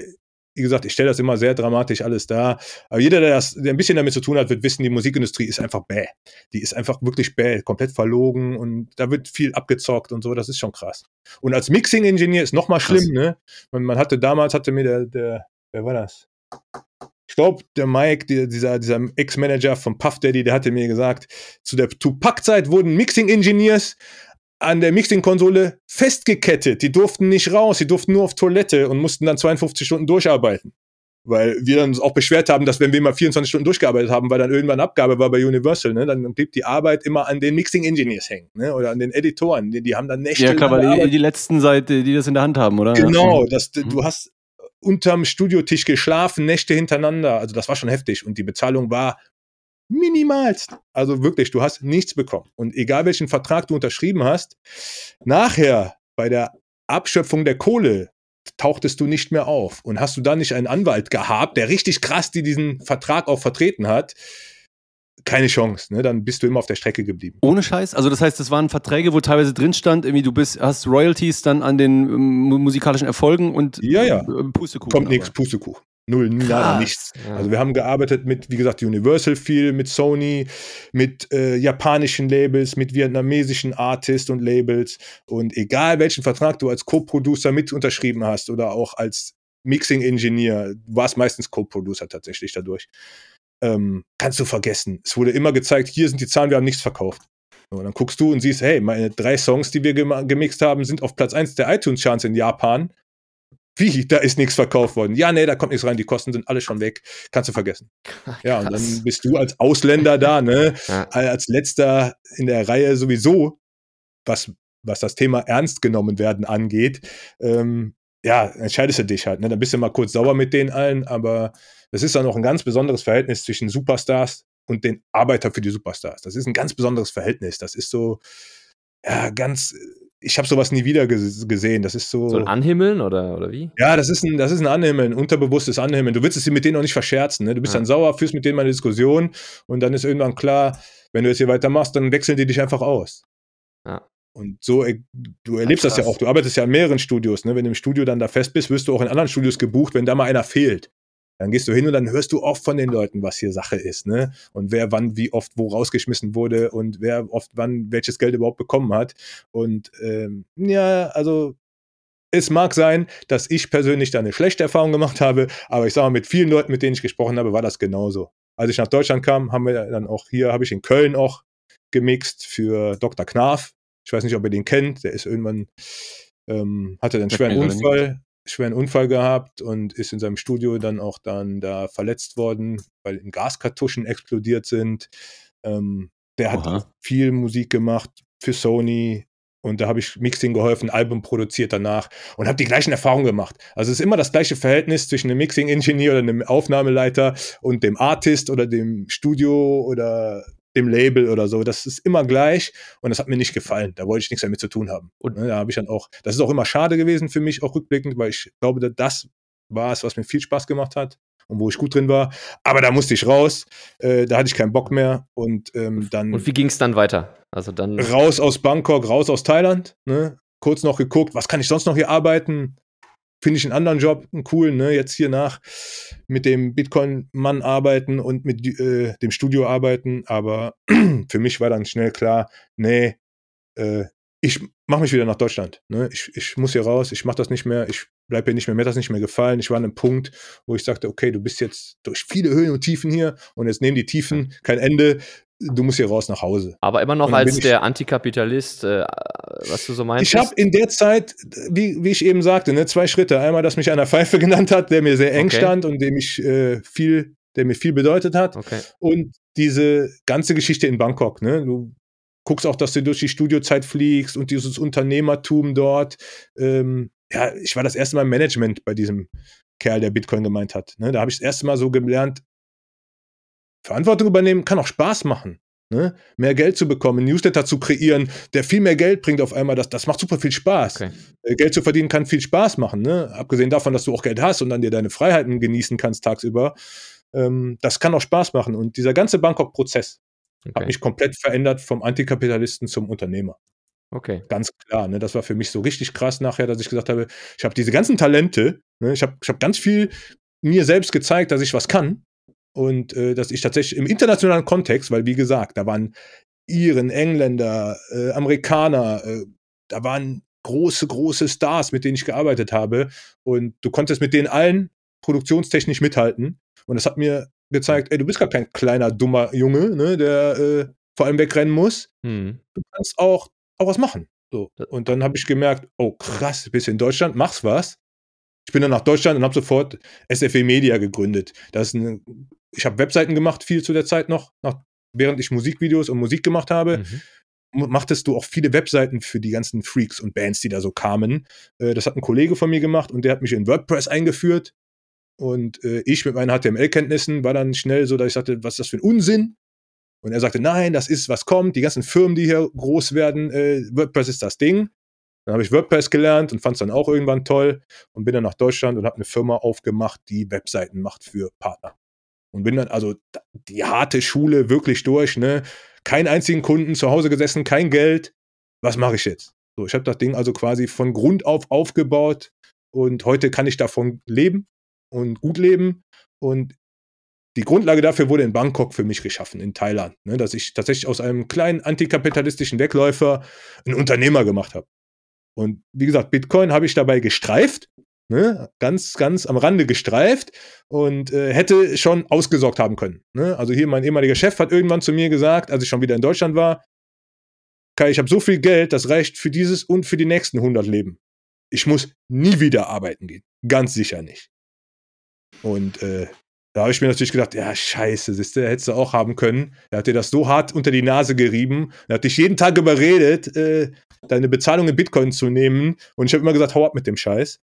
wie gesagt, ich stelle das immer sehr dramatisch alles dar. Aber jeder, der, das, der ein bisschen damit zu tun hat, wird wissen, die Musikindustrie ist einfach bäh. Die ist einfach wirklich bäh, komplett verlogen und da wird viel abgezockt und so, das ist schon krass. Und als Mixing-Ingenieur ist noch mal schlimm, ne? Man, man hatte damals, hatte mir der, der wer war das? Ich glaube, der Mike, die, dieser, dieser Ex-Manager von Puff Daddy, der hatte mir gesagt, zu der Tupac-Zeit wurden Mixing-Engineers an der Mixing-Konsole festgekettet. Die durften nicht raus, die durften nur auf Toilette und mussten dann 52 Stunden durcharbeiten. Weil wir uns auch beschwert haben, dass wenn wir mal 24 Stunden durchgearbeitet haben, weil dann irgendwann Abgabe war bei Universal, ne, dann blieb die Arbeit immer an den Mixing Engineers hängen, ne, oder an den Editoren. Die, die haben dann Nächte Ja, klar, weil die, die letzten Seite, die das in der Hand haben, oder? Genau, das, Mhm. du hast unterm Studiotisch geschlafen, Nächte hintereinander. Also das war schon heftig und die Bezahlung war minimalst. Also wirklich, du hast nichts bekommen. Und egal welchen Vertrag du unterschrieben hast, nachher bei der Abschöpfung der Kohle tauchtest du nicht mehr auf. Und hast du da nicht einen Anwalt gehabt, der richtig krass die diesen Vertrag auch vertreten hat, keine Chance. Ne? Dann bist du immer auf der Strecke geblieben. Ohne Scheiß? Also das heißt, das waren Verträge, wo teilweise drin stand, irgendwie du bist, hast Royalties dann an den ähm, musikalischen Erfolgen und Ja, ja. äh, Pustekuchen. Kommt nichts, Pustekuchen. Null, nada, nichts. Ja. Also wir haben gearbeitet mit, wie gesagt, Universal viel, mit Sony, mit äh, japanischen Labels, mit vietnamesischen Artists und Labels. Und egal welchen Vertrag du als Co-Producer mit unterschrieben hast oder auch als Mixing-Engineer, du warst meistens Co-Producer tatsächlich dadurch, ähm, kannst du vergessen. Es wurde immer gezeigt, hier sind die Zahlen, wir haben nichts verkauft. So, dann guckst du und siehst, hey, meine drei Songs, die wir gemixt haben, sind auf Platz 1 der iTunes-Charts in Japan. Wie? Da ist nichts verkauft worden. Ja, nee, da kommt nichts rein, die Kosten sind alle schon weg. Kannst du vergessen. Ja, und Krass. dann bist du als Ausländer da, ne? Ja. Als letzter in der Reihe sowieso, was, was das Thema ernst genommen werden angeht. Ähm, ja, entscheidest du dich halt. Ne? Dann bist du mal kurz sauer mit denen allen, aber das ist dann auch ein ganz besonderes Verhältnis zwischen Superstars und den Arbeiter für die Superstars. Das ist ein ganz besonderes Verhältnis. Das ist so, ja, ganz, ich habe sowas nie wieder ges- gesehen. Das ist so. So ein Anhimmeln oder, oder wie? Ja, das ist ein, das ist ein Anhimmeln, ein unterbewusstes Anhimmeln. Du willst es mit denen auch nicht verscherzen. Ne? Du bist Ja. dann sauer, führst mit denen mal eine Diskussion und dann ist irgendwann klar, wenn du jetzt hier weitermachst, dann wechseln die dich einfach aus. Ja. Und so, äh, du erlebst das ja auch. Du arbeitest ja in mehreren Studios. Ne? Wenn du im Studio dann da fest bist, wirst du auch in anderen Studios gebucht, wenn da mal einer fehlt. Dann gehst du hin und dann hörst du oft von den Leuten, was hier Sache ist, ne? Und wer wann wie oft wo rausgeschmissen wurde und wer oft wann welches Geld überhaupt bekommen hat. Und ähm, ja, also es mag sein, dass ich persönlich da eine schlechte Erfahrung gemacht habe, aber ich sage mal, mit vielen Leuten, mit denen ich gesprochen habe, war das genauso. Als ich nach Deutschland kam, haben wir dann auch hier, habe ich in Köln auch gemixt für Dr. Knarf. Ich weiß nicht, ob ihr den kennt. Der ist irgendwann, ähm, hatte einen schweren Unfall, schweren Unfall gehabt und ist in seinem Studio dann auch dann da verletzt worden, weil ihm Gaskartuschen explodiert sind. Ähm, der hat auch viel Musik gemacht für Sony und da habe ich Mixing geholfen, Album produziert danach und habe die gleichen Erfahrungen gemacht. Also es ist immer das gleiche Verhältnis zwischen einem Mixing-Ingenieur oder einem Aufnahmeleiter und dem Artist oder dem Studio oder dem Label oder so. Das ist immer gleich und das hat mir nicht gefallen. Da wollte ich nichts damit zu tun haben. Und- Und da habe ich dann auch, das ist auch immer schade gewesen für mich, auch rückblickend, weil ich glaube, dass das war es, was mir viel Spaß gemacht hat und wo ich gut drin war. Aber da musste ich raus, äh, da hatte ich keinen Bock mehr und ähm, dann Und wie ging es dann weiter? Also dann. raus aus Bangkok, raus aus Thailand. Ne? Kurz noch geguckt, was kann ich sonst noch hier arbeiten? Finde ich einen anderen Job, einen coolen, ne? Jetzt hier nach mit dem Bitcoin-Mann arbeiten und mit äh, dem Studio arbeiten. Aber [CLEARS THROAT] für mich war dann schnell klar, nee, äh, ich mache mich wieder nach Deutschland. Ne? Ich, ich muss hier raus, ich mache das nicht mehr, ich bleibe hier nicht mehr, mir hat das nicht mehr gefallen. Ich war an einem Punkt, wo ich sagte, okay, du bist jetzt durch viele Höhen und Tiefen hier und jetzt nehmen die Tiefen kein Ende. Du musst hier raus nach Hause. Aber immer noch als der Antikapitalist, äh, was du so meinst. Ich habe in der Zeit, wie, wie ich eben sagte, ne, zwei Schritte. Einmal, dass mich einer [LAUGHS] Pfeife genannt hat, der mir sehr eng Okay. stand und dem ich äh, viel, der mir viel bedeutet hat. Okay. Und diese ganze Geschichte in Bangkok, ne? Du guckst auch, dass du durch die Studiozeit fliegst und dieses Unternehmertum dort. Ähm, ja, ich war das erste Mal im Management bei diesem Kerl, der Bitcoin gemeint hat. Ne? Da habe ich das erste Mal so gelernt, Verantwortung übernehmen kann auch Spaß machen. Ne? Mehr Geld zu bekommen, einen Newsletter zu kreieren, der viel mehr Geld bringt auf einmal, das, das macht super viel Spaß. Okay. Äh, Geld zu verdienen kann viel Spaß machen, ne? Abgesehen davon, dass du auch Geld hast und dann dir deine Freiheiten genießen kannst tagsüber. Ähm, das kann auch Spaß machen. Und dieser ganze Bangkok-Prozess hat Okay. mich komplett verändert vom Antikapitalisten zum Unternehmer. okay. Ganz klar. Ne? Das war für mich so richtig krass nachher, dass ich gesagt habe, ich habe diese ganzen Talente, ne? ich habe ich hab ganz viel mir selbst gezeigt, dass ich was kann. Und äh, dass ich tatsächlich im internationalen Kontext, weil wie gesagt, da waren Iren, Engländer, äh, Amerikaner, äh, da waren große, große Stars, mit denen ich gearbeitet habe. Und du konntest mit denen allen produktionstechnisch mithalten. Und das hat mir gezeigt, ey, du bist gar kein kleiner, dummer Junge, ne, der äh, vor allem wegrennen muss Hm. du kannst auch, auch was machen. So. Und dann habe ich gemerkt, oh krass, bist in Deutschland, mach's was. Ich bin dann nach Deutschland und habe sofort SFE Media gegründet. Das ist eine, ich habe Webseiten gemacht, viel zu der Zeit noch, nach, während ich Musikvideos und Musik gemacht habe, Mhm. machtest du auch viele Webseiten für die ganzen Freaks und Bands, die da so kamen. Äh, das hat ein Kollege von mir gemacht und der hat mich in WordPress eingeführt. Und äh, ich mit meinen HTML-Kenntnissen war dann schnell so, dass ich sagte, was ist das für ein Unsinn? Und er sagte, nein, das ist, was kommt. Die ganzen Firmen, die hier groß werden, äh, WordPress ist das Ding. Dann habe ich WordPress gelernt und fand es dann auch irgendwann toll und bin dann nach Deutschland und habe eine Firma aufgemacht, die Webseiten macht für Partner. Und bin dann also die harte Schule wirklich durch, ne? Keinen einzigen Kunden, zu Hause gesessen, kein Geld. Was mache ich jetzt? So, ich habe das Ding also quasi von Grund auf aufgebaut und heute kann ich davon leben und gut leben. Und die Grundlage dafür wurde in Bangkok für mich geschaffen, in Thailand, ne? dass ich tatsächlich aus einem kleinen antikapitalistischen Wegläufer einen Unternehmer gemacht habe. Und wie gesagt, Bitcoin habe ich dabei gestreift, ne? ganz, ganz am Rande gestreift und äh, hätte schon ausgesorgt haben können. Ne? Also hier mein ehemaliger Chef hat irgendwann zu mir gesagt, als ich schon wieder in Deutschland war, Kai, ich habe so viel Geld, das reicht für dieses und für die nächsten 100 Leben. Ich muss nie wieder arbeiten gehen. Ganz sicher nicht. Und äh, da habe ich mir natürlich gedacht, ja, scheiße, siehste, hättest du auch haben können. Er hat dir das so hart unter die Nase gerieben. Er hat dich jeden Tag überredet, äh, deine Bezahlung in Bitcoin zu nehmen. Und ich habe immer gesagt, hau ab mit dem Scheiß.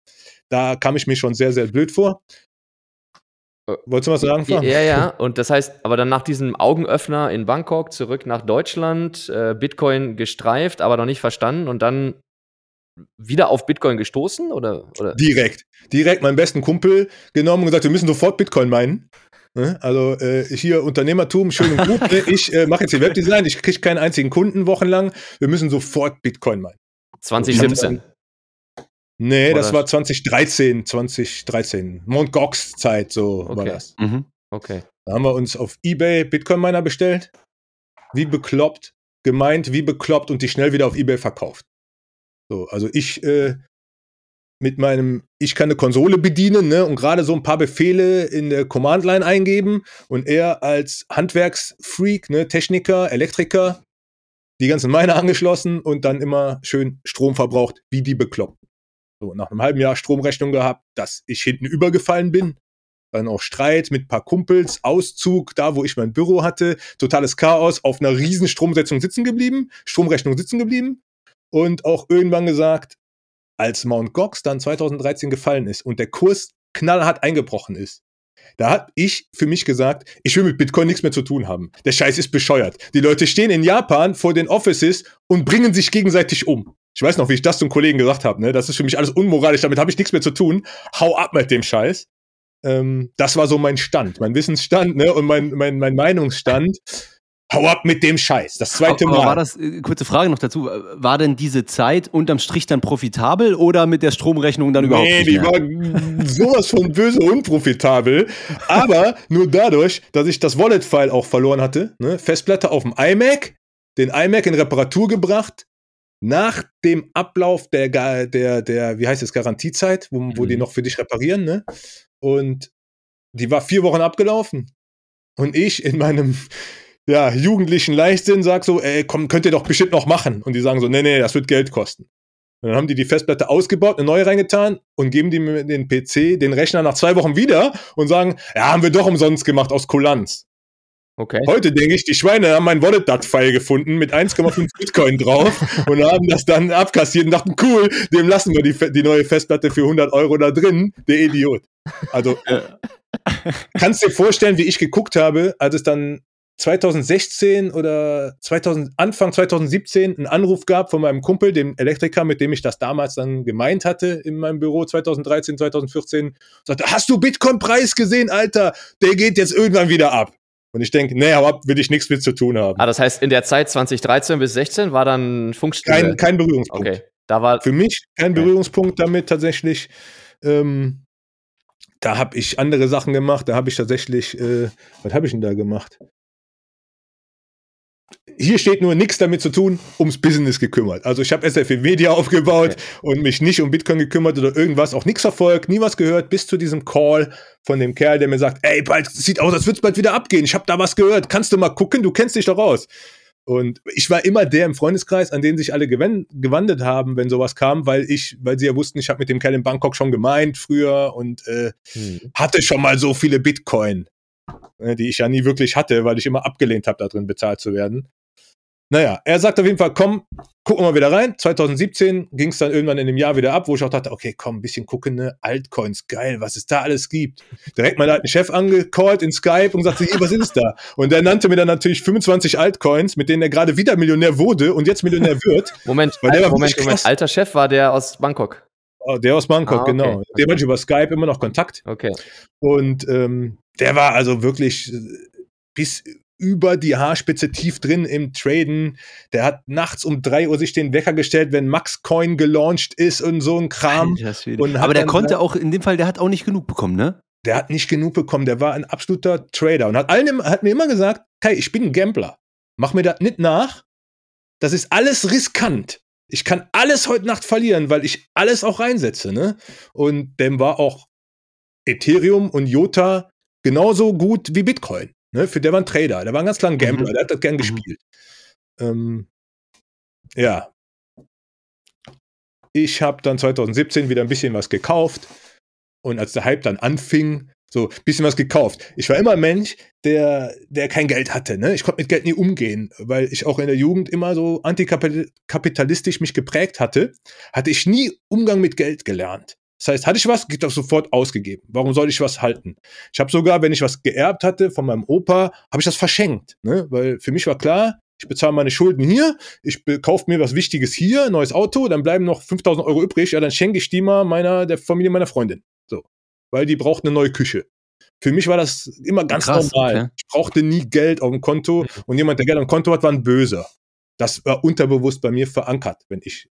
Da kam ich mir schon sehr, sehr blöd vor. Äh, Wolltest du was sagen, Ja, Frank? ja, ja. Und das heißt, aber dann nach diesem Augenöffner in Bangkok zurück nach Deutschland, äh, Bitcoin gestreift, aber noch nicht verstanden und dann wieder auf Bitcoin gestoßen oder? oder? Direkt. Direkt meinen besten Kumpel genommen und gesagt, wir müssen sofort Bitcoin meinen. Ne? Also äh, hier Unternehmertum, schön und gut. ne? Ich äh, mache jetzt hier Webdesign, ich kriege keinen einzigen Kunden wochenlang. Wir müssen sofort Bitcoin meinen. 2017. Nee, Oder- das war 2013, 2013. Mount Gox Zeit, so war Okay. das. Mhm. Okay. Da haben wir uns auf Ebay Bitcoin-Miner bestellt. Wie bekloppt, gemeint, wie bekloppt und die schnell wieder auf Ebay verkauft. So, also ich äh, mit meinem, ich kann eine Konsole bedienen, ne, und gerade so ein paar Befehle in der Command-Line eingeben und er als Handwerksfreak, ne, Techniker, Elektriker, die ganzen Miner angeschlossen und dann immer schön Strom verbraucht, wie die bekloppt. So, nach einem halben Jahr Stromrechnung gehabt, dass ich hinten übergefallen bin, dann auch Streit mit ein paar Kumpels, Auszug, da wo ich mein Büro hatte, totales Chaos, auf einer riesen Stromsetzung sitzen geblieben, Stromrechnung sitzen geblieben und auch irgendwann gesagt, als Mount Gox dann 2013 gefallen ist und der Kurs knallhart eingebrochen ist, da hab ich für mich gesagt, ich will mit Bitcoin nichts mehr zu tun haben. Der Scheiß ist bescheuert. Die Leute stehen in Japan vor den Offices und bringen sich gegenseitig um. Ich weiß noch, wie ich das zum Kollegen gesagt habe. Ne? Das ist für mich alles unmoralisch, damit habe ich nichts mehr zu tun. Hau ab mit dem Scheiß. Ähm, das war so mein Stand, mein Wissensstand ne? und mein, mein, mein Meinungsstand. Hau ab mit dem Scheiß. Das zweite Aber Mal. war das, äh, kurze Frage noch dazu, war denn diese Zeit unterm Strich dann profitabel oder mit der Stromrechnung dann überhaupt Nee, nicht die mehr? war sowas von böse unprofitabel. Aber nur dadurch, dass ich das Wallet-File auch verloren hatte. Ne? Festplatte auf dem iMac, den iMac in Reparatur gebracht. Nach dem Ablauf der, der, der wie heißt es, Garantiezeit, wo, wo Mhm. die noch für dich reparieren. Ne? Und die war vier Wochen abgelaufen. Und ich in meinem ja, jugendlichen Leichtsinn sag so, ey, komm, könnt ihr doch bestimmt noch machen. Und die sagen so, nee, nee, das wird Geld kosten. Und dann haben die die Festplatte ausgebaut, eine neue reingetan und geben die den PC, den Rechner nach zwei Wochen wieder und sagen, ja, haben wir doch umsonst gemacht aus Kulanz. Okay. Heute denke ich, die Schweine haben mein Wallet-Dat-File gefunden mit 1,5 Bitcoin drauf [LAUGHS] und haben das dann abkassiert und dachten, cool, dem lassen wir die, die neue Festplatte für 100 Euro da drin, der Idiot. Also, kannst dir vorstellen, wie ich geguckt habe, als es dann 2016 oder 2000, Anfang 2017 einen Anruf gab von meinem Kumpel, dem Elektriker, mit dem ich das damals dann gemeint hatte in meinem Büro 2013, 2014, sagte, hast du Bitcoin-Preis gesehen, Alter? Der geht jetzt irgendwann wieder ab. Und ich denke, nee, hau ab, will ich nichts mit zu tun haben. Ah, das heißt, in der Zeit 2013 bis 16 war dann Funkstille. Kein, kein Berührungspunkt. okay. Da war. Für mich kein Okay. Berührungspunkt damit tatsächlich. Ähm, da habe ich andere Sachen gemacht. Da habe ich tatsächlich, äh, was habe ich denn da gemacht? Hier steht nur nichts damit zu tun, ums Business gekümmert. Also ich habe SFE Media aufgebaut und mich nicht um Bitcoin gekümmert oder irgendwas, auch nichts verfolgt, nie was gehört, bis zu diesem Call von dem Kerl, der mir sagt, ey, bald sieht aus, als würde es bald wieder abgehen. Ich habe da was gehört. Kannst du mal gucken? Du kennst dich doch aus. Und ich war immer der im Freundeskreis, an den sich alle gewandt haben, wenn sowas kam, weil ich, weil sie ja wussten, ich habe mit dem Kerl in Bangkok schon gemeint früher und äh, Hm. hatte schon mal so viele Bitcoin, äh, die ich ja nie wirklich hatte, weil ich immer abgelehnt habe, da drin bezahlt zu werden. Naja, er sagt auf jeden Fall, komm, gucken wir mal wieder rein. 2017 ging es dann irgendwann in dem Jahr wieder ab, wo ich auch dachte, okay, komm, ein bisschen gucken, ne? Altcoins, geil, was es da alles gibt. Direkt meinen alten Chef angecallt in Skype und sagte, hier, was ist da? Und der nannte mir dann natürlich 25 Altcoins, mit denen er gerade wieder Millionär wurde und jetzt Millionär wird. [LAUGHS] Moment, der Moment, Moment. krass. Alter Chef war der aus Bangkok. Oh, der aus Bangkok, Ah, okay. genau. Dem hatte ich über Skype immer noch Kontakt. Okay. Und ähm, der war also wirklich äh, bis über die Haarspitze tief drin im Traden. Der hat nachts um 3 Uhr sich den Wecker gestellt, wenn Max Coin gelauncht ist und so ein Kram. Aber der konnte auch, in dem Fall, der hat auch nicht genug bekommen, ne? Der hat nicht genug bekommen. Der war ein absoluter Trader und hat, allen, hat mir immer gesagt, Kai, ich bin ein Gambler. Mach mir das nicht nach. Das ist alles riskant. Ich kann alles heute Nacht verlieren, weil ich alles auch reinsetze. Ne? Und dem war auch Ethereum und Jota genauso gut wie Bitcoin. Ne? Für der war ein Trader. Der war ein ganz klar ein Gambler. Mhm. Der hat das gern Mhm. gespielt. Ähm, ja. Ich habe dann 2017 wieder ein bisschen was gekauft. Und als der Hype dann anfing, so ein bisschen was gekauft. Ich war immer ein Mensch, der, der kein Geld hatte. Ne? Ich konnte mit Geld nie umgehen, weil ich auch in der Jugend immer so antikapitalistisch mich geprägt hatte. Hatte ich nie Umgang mit Geld gelernt. Das heißt, hatte ich was, geht das sofort ausgegeben. Warum soll ich was halten? Ich habe sogar, wenn ich was geerbt hatte von meinem Opa, habe ich das verschenkt. Ne? Weil für mich war klar, ich bezahle meine Schulden hier, ich kaufe mir was Wichtiges hier, ein neues Auto, dann bleiben noch 5000 Euro übrig, ja, dann schenke ich die mal meiner, der Familie meiner Freundin. So. Weil die braucht eine neue Küche. Für mich war das immer ganz Krass, normal. okay. Ich brauchte nie Geld auf dem Konto und jemand, der Geld auf dem Konto hat, war ein Böser. Das war unterbewusst bei mir verankert, wenn ich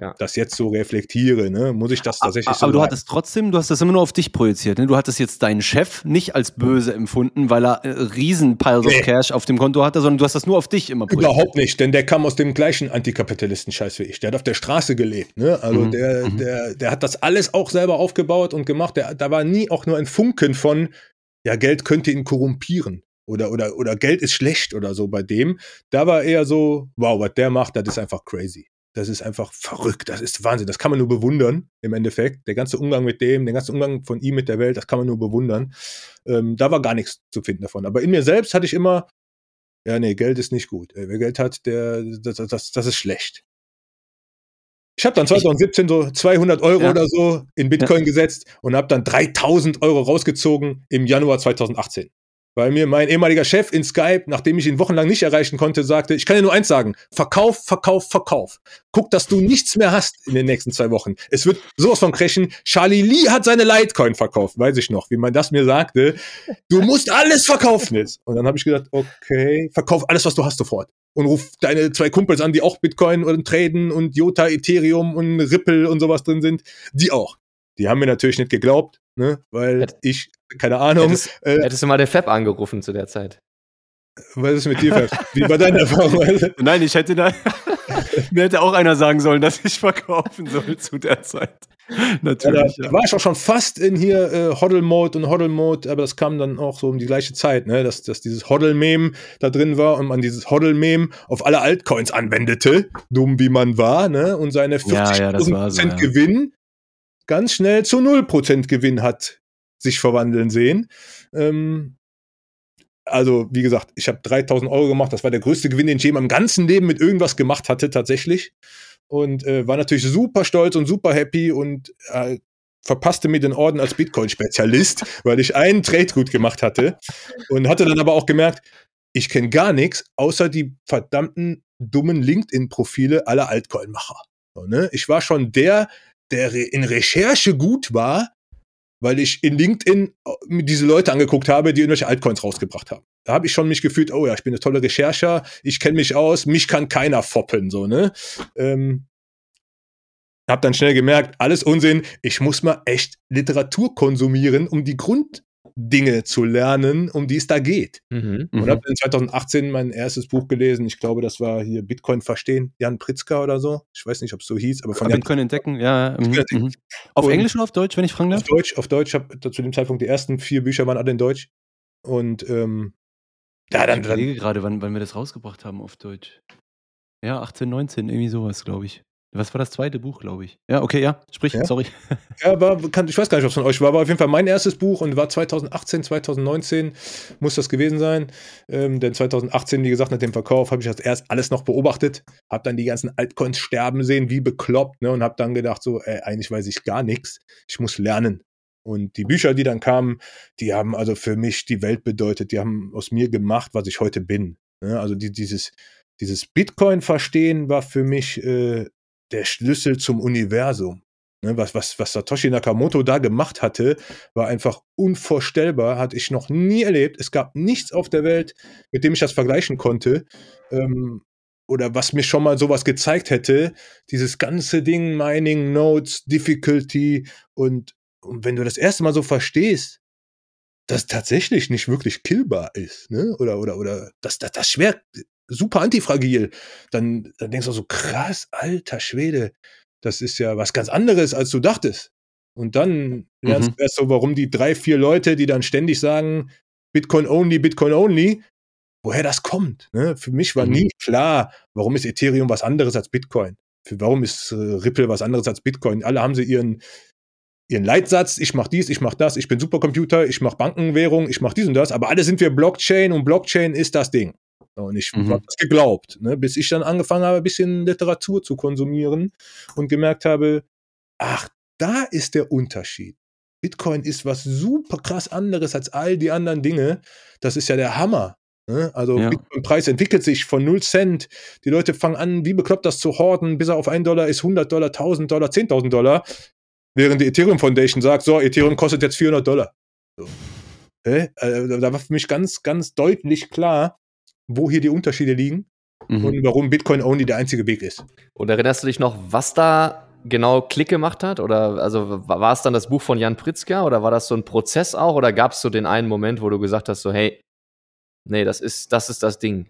Ja. das jetzt so reflektiere, ne? muss ich das tatsächlich so Aber du hattest trotzdem, du hast das immer nur auf dich projiziert. Ne? Du hattest jetzt deinen Chef nicht als böse empfunden, weil er äh, riesen Piles Nee. of Cash auf dem Konto hatte, sondern du hast das nur auf dich immer projiziert. Überhaupt nicht, denn der kam aus dem gleichen Antikapitalisten-Scheiß wie ich. Der hat auf der Straße gelebt. Ne? Also Mhm, der, mhm. der, der hat das alles auch selber aufgebaut und gemacht. Der, da war nie auch nur ein Funken von, ja, Geld könnte ihn korrumpieren. Oder, oder, oder Geld ist schlecht oder so bei dem. Da war eher so, wow, was der macht, das ist einfach crazy. Das ist einfach verrückt. Das ist Wahnsinn. Das kann man nur bewundern im Endeffekt. Der ganze Umgang mit dem, der ganze Umgang von ihm mit der Welt, das kann man nur bewundern. Ähm, da war gar nichts zu finden davon. Aber in mir selbst hatte ich immer, ja, nee, Geld ist nicht gut. Ey, Wer Geld hat, der, das, das, das ist schlecht. Ich habe dann 2017 so 200 Euro Ja. oder so in Bitcoin gesetzt und habe dann 3000 Euro rausgezogen im Januar 2018. weil mir mein ehemaliger Chef in Skype, nachdem ich ihn wochenlang nicht erreichen konnte, sagte, ich kann dir nur eins sagen, Verkauf, Verkauf, Verkauf. Guck, dass du nichts mehr hast in den nächsten zwei Wochen. Es wird sowas von crashen. Charlie Lee hat seine Litecoin verkauft, weiß ich noch, wie man das mir sagte. Du musst alles verkaufen jetzt. Und dann habe ich gesagt, okay, verkauf alles, was du hast sofort. Und ruf deine zwei Kumpels an, die auch Bitcoin und traden und Jota, Ethereum und Ripple und sowas drin sind. Die auch. Die haben mir natürlich nicht geglaubt, ne? weil Hätt- ich, keine Ahnung, Hättest, äh, hättest du mal den Fab angerufen zu der Zeit. was ist mit dir? Fab? [LAUGHS] Wie war deine Erfahrung? Nein, ich hätte da. [LAUGHS] Mir hätte auch einer sagen sollen, dass ich verkaufen soll zu der Zeit. Ja, da, Natürlich. da war ich auch schon fast in hier äh, Hoddle-Mode und Hoddle-Mode, aber das kam dann auch so um die gleiche Zeit, ne? dass, dass dieses Hoddle-Meme da drin war und man dieses Hoddle-Meme auf alle Altcoins anwendete, dumm wie man war, ne? und seine 50% Ja, ja, so, ja. Gewinn ganz schnell zu 0% Gewinn hat sich verwandeln sehen. Ähm, also, wie gesagt, ich habe 3000 Euro gemacht. Das war der größte Gewinn, den ich je in meinem ganzen Leben mit irgendwas gemacht hatte, tatsächlich. Und äh, war natürlich super stolz und super happy und äh, verpasste mir den Orden als Bitcoin-Spezialist, [LAUGHS] weil ich einen Trade gut gemacht hatte. Und hatte dann aber auch gemerkt, ich kenne gar nichts, außer die verdammten dummen LinkedIn-Profile aller Altcoin-Macher. So, ne? Ich war schon der, der in Recherche gut war, weil ich in LinkedIn äh, diese Leute angeguckt habe, die irgendwelche Altcoins rausgebracht haben. Da habe ich schon mich gefühlt, oh ja, ich bin eine tolle Rechercher, ich kenne mich aus, mich kann keiner foppen, so, ne? Ähm, hab dann schnell gemerkt, alles Unsinn, ich muss mal echt Literatur konsumieren, um die Grunddinge zu lernen, um die es da geht. Mhm. Und Mhm. habe in 2018 mein erstes Buch gelesen. Ich glaube, das war hier Bitcoin verstehen, Jan Pritzker oder so. Ich weiß nicht, ob es so hieß, aber von Jan Bitcoin entdecken, ja. mhm, Bitcoin mhm. Auf Und- Englisch oder auf Deutsch, wenn ich fragen darf? auf Deutsch. Auf Deutsch habe zu dem Zeitpunkt die ersten vier Bücher waren alle in Deutsch. Und ähm, ja, dann, ich überlege gerade, wann, wann wir das rausgebracht haben auf Deutsch. Ja, 18, 19, irgendwie sowas, glaube ich. Was war das zweite Buch, glaube ich? Ja, okay, ja, sprich, Ja? sorry. [LAUGHS] Ja, war, kann, ich weiß gar nicht, ob es von euch war, war auf jeden Fall mein erstes Buch und war 2018, 2019 muss das gewesen sein. Ähm, denn 2018, wie gesagt, nach dem Verkauf habe ich das erst alles noch beobachtet, habe dann die ganzen Altcoins sterben sehen, wie bekloppt, ne, und habe dann gedacht, so, ey, eigentlich weiß ich gar nichts, ich muss lernen. Und die Bücher, die dann kamen, die haben also für mich die Welt bedeutet, die haben aus mir gemacht, was ich heute bin. Ne? Also die, dieses, dieses Bitcoin-Verstehen war für mich äh, der Schlüssel zum Universum. Ne, was, was, was Satoshi Nakamoto da gemacht hatte, war einfach unvorstellbar, hatte ich noch nie erlebt. Es gab nichts auf der Welt, mit dem ich das vergleichen konnte. Ähm, oder was mir schon mal sowas gezeigt hätte. Dieses ganze Ding, Mining, Nodes, Difficulty und, und wenn du das erste Mal so verstehst, dass tatsächlich nicht wirklich killbar ist, ne? Oder, oder, oder, dass das, das schwer, super antifragil, dann, dann denkst du so, krass, alter Schwede, das ist ja was ganz anderes, als du dachtest. Und dann lernst Mhm. du erst so, warum die drei, vier Leute, die dann ständig sagen, Bitcoin only, Bitcoin only, woher das kommt. Ne? Für mich war Mhm. nie klar, warum ist Ethereum was anderes als Bitcoin? Für, warum ist äh, Ripple was anderes als Bitcoin? Alle haben sie ihren, ihren Leitsatz, ich mache dies, ich mache das, ich bin Supercomputer, ich mache Bankenwährung, ich mache dies und das, aber alle sind wir Blockchain und Blockchain ist das Ding. Und ich Mhm. habe das geglaubt, ne? bis ich dann angefangen habe, ein bisschen Literatur zu konsumieren und gemerkt habe, ach, da ist der Unterschied. Bitcoin ist was super krass anderes als all die anderen Dinge. Das ist ja der Hammer. Ne? Also Ja. Bitcoin-Preis entwickelt sich von 0 Cent. Die Leute fangen an, wie bekloppt das zu horten, bis er auf 1 Dollar ist, 100 Dollar, 1000 Dollar, 10.000 Dollar. Während die Ethereum Foundation sagt, so, Ethereum kostet jetzt 400 Dollar. So. Äh, da war für mich ganz, ganz deutlich klar, wo hier die Unterschiede liegen Mhm. und warum Bitcoin only der einzige Weg ist. Und erinnerst du dich noch, was da genau Klick gemacht hat? Oder also wa- war es dann das Buch von Jan Pritzker oder war das so ein Prozess auch? Oder gab es so den einen Moment, wo du gesagt hast, so, hey, nee, das ist, das ist das Ding.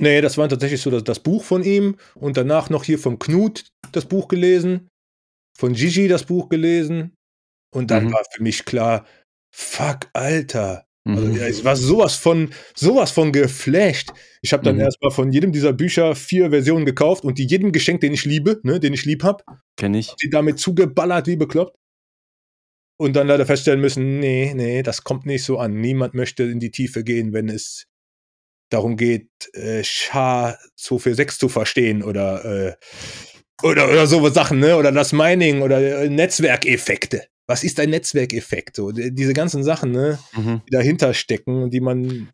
Nee, das war tatsächlich so das, das Buch von ihm und danach noch hier von Knut das Buch gelesen, von Gigi das Buch gelesen und dann Mhm. war für mich klar, fuck, Alter. Also Mhm. ja, ich war sowas von, sowas von geflasht. Ich habe dann Mhm. erstmal von jedem dieser Bücher vier Versionen gekauft und die jedem geschenkt, den ich liebe, ne, den ich lieb hab, Kenn ich. die damit zugeballert wie bekloppt. Und dann leider feststellen müssen, nee, nee, das kommt nicht so an. Niemand möchte in die Tiefe gehen, wenn es darum geht, äh, SHA 246 zu verstehen oder, äh, oder, oder so Sachen, ne? Oder das Mining oder äh, Netzwerkeffekte. Was ist ein Netzwerkeffekt? So, die- diese ganzen Sachen, ne, Mhm. die dahinter stecken, die man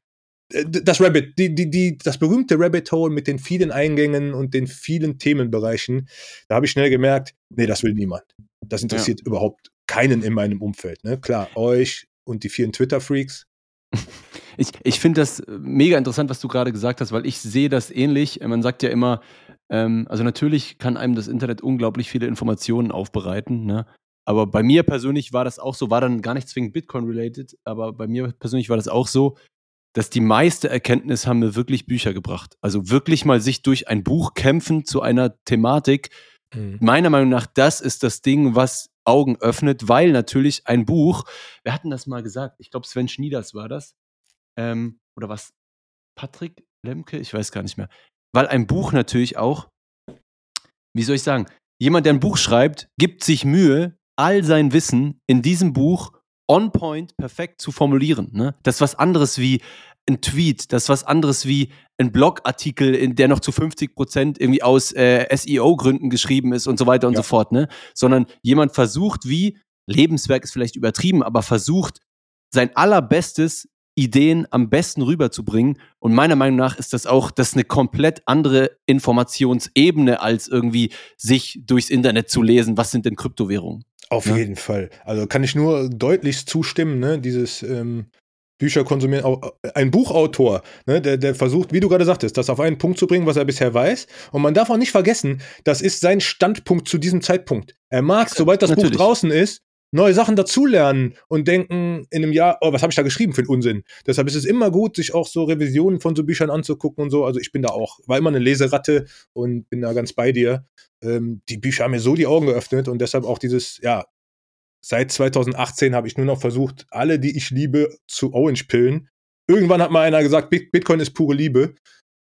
äh, das Rabbit, die, die, die, das berühmte Rabbit Hole mit den vielen Eingängen und den vielen Themenbereichen, da habe ich schnell gemerkt, nee, das will niemand. Das interessiert überhaupt keinen in meinem Umfeld. Ne? Klar, euch und die vielen Twitter-Freaks. [LAUGHS] Ich, ich finde das äh, mega interessant, was du gerade gesagt hast, weil ich sehe das ähnlich. Äh, Man sagt ja immer, ähm, also natürlich kann einem das Internet unglaublich viele Informationen aufbereiten, ne? Aber bei mir persönlich war das auch so, war dann gar nicht zwingend Bitcoin-related, aber bei mir persönlich war das auch so, dass die meiste Erkenntnis haben mir wirklich Bücher gebracht. Also wirklich mal sich durch ein Buch kämpfen zu einer Thematik, meiner Meinung nach, das ist das Ding, was Augen öffnet, weil natürlich ein Buch, wir hatten das mal gesagt, ich glaube Sven Schnieders war das, ähm, oder was, Patrick Lemke, ich weiß gar nicht mehr, weil ein Buch natürlich auch, wie soll ich sagen, jemand, der ein Buch schreibt, gibt sich Mühe, all sein Wissen in diesem Buch on point perfekt zu formulieren. Ne? Das ist was anderes wie ein Tweet, das ist was anderes wie ein Blogartikel, in der noch zu 50 Prozent irgendwie aus äh, SEO-Gründen geschrieben ist und so weiter und Ja. so fort. Ne? Sondern jemand versucht, wie, Lebenswerk ist vielleicht übertrieben, aber versucht, sein allerbestes Ideen am besten rüberzubringen. Und meiner Meinung nach ist das auch, das eine komplett andere Informationsebene, als irgendwie sich durchs Internet zu lesen, was sind denn Kryptowährungen. Auf Ja. jeden Fall. Also kann ich nur deutlich zustimmen, ne? Dieses ähm, Bücher konsumieren. Ein Buchautor, ne? der, der versucht, wie du gerade sagtest, das auf einen Punkt zu bringen, was er bisher weiß. Und man darf auch nicht vergessen, das ist sein Standpunkt zu diesem Zeitpunkt. Er mag, sobald das natürlich. Buch draußen ist, neue Sachen dazulernen und denken in einem Jahr, oh, was habe ich da geschrieben für einen Unsinn? Deshalb ist es immer gut, sich auch so Revisionen von so Büchern anzugucken und so. Also ich bin da auch, war immer eine Leseratte und bin da ganz bei dir. Ähm, die Bücher haben mir so die Augen geöffnet und deshalb auch dieses, ja, seit 2018 habe ich nur noch versucht, alle, die ich liebe, zu Orange pillen. Irgendwann hat mal einer gesagt, Bit- Bitcoin ist pure Liebe.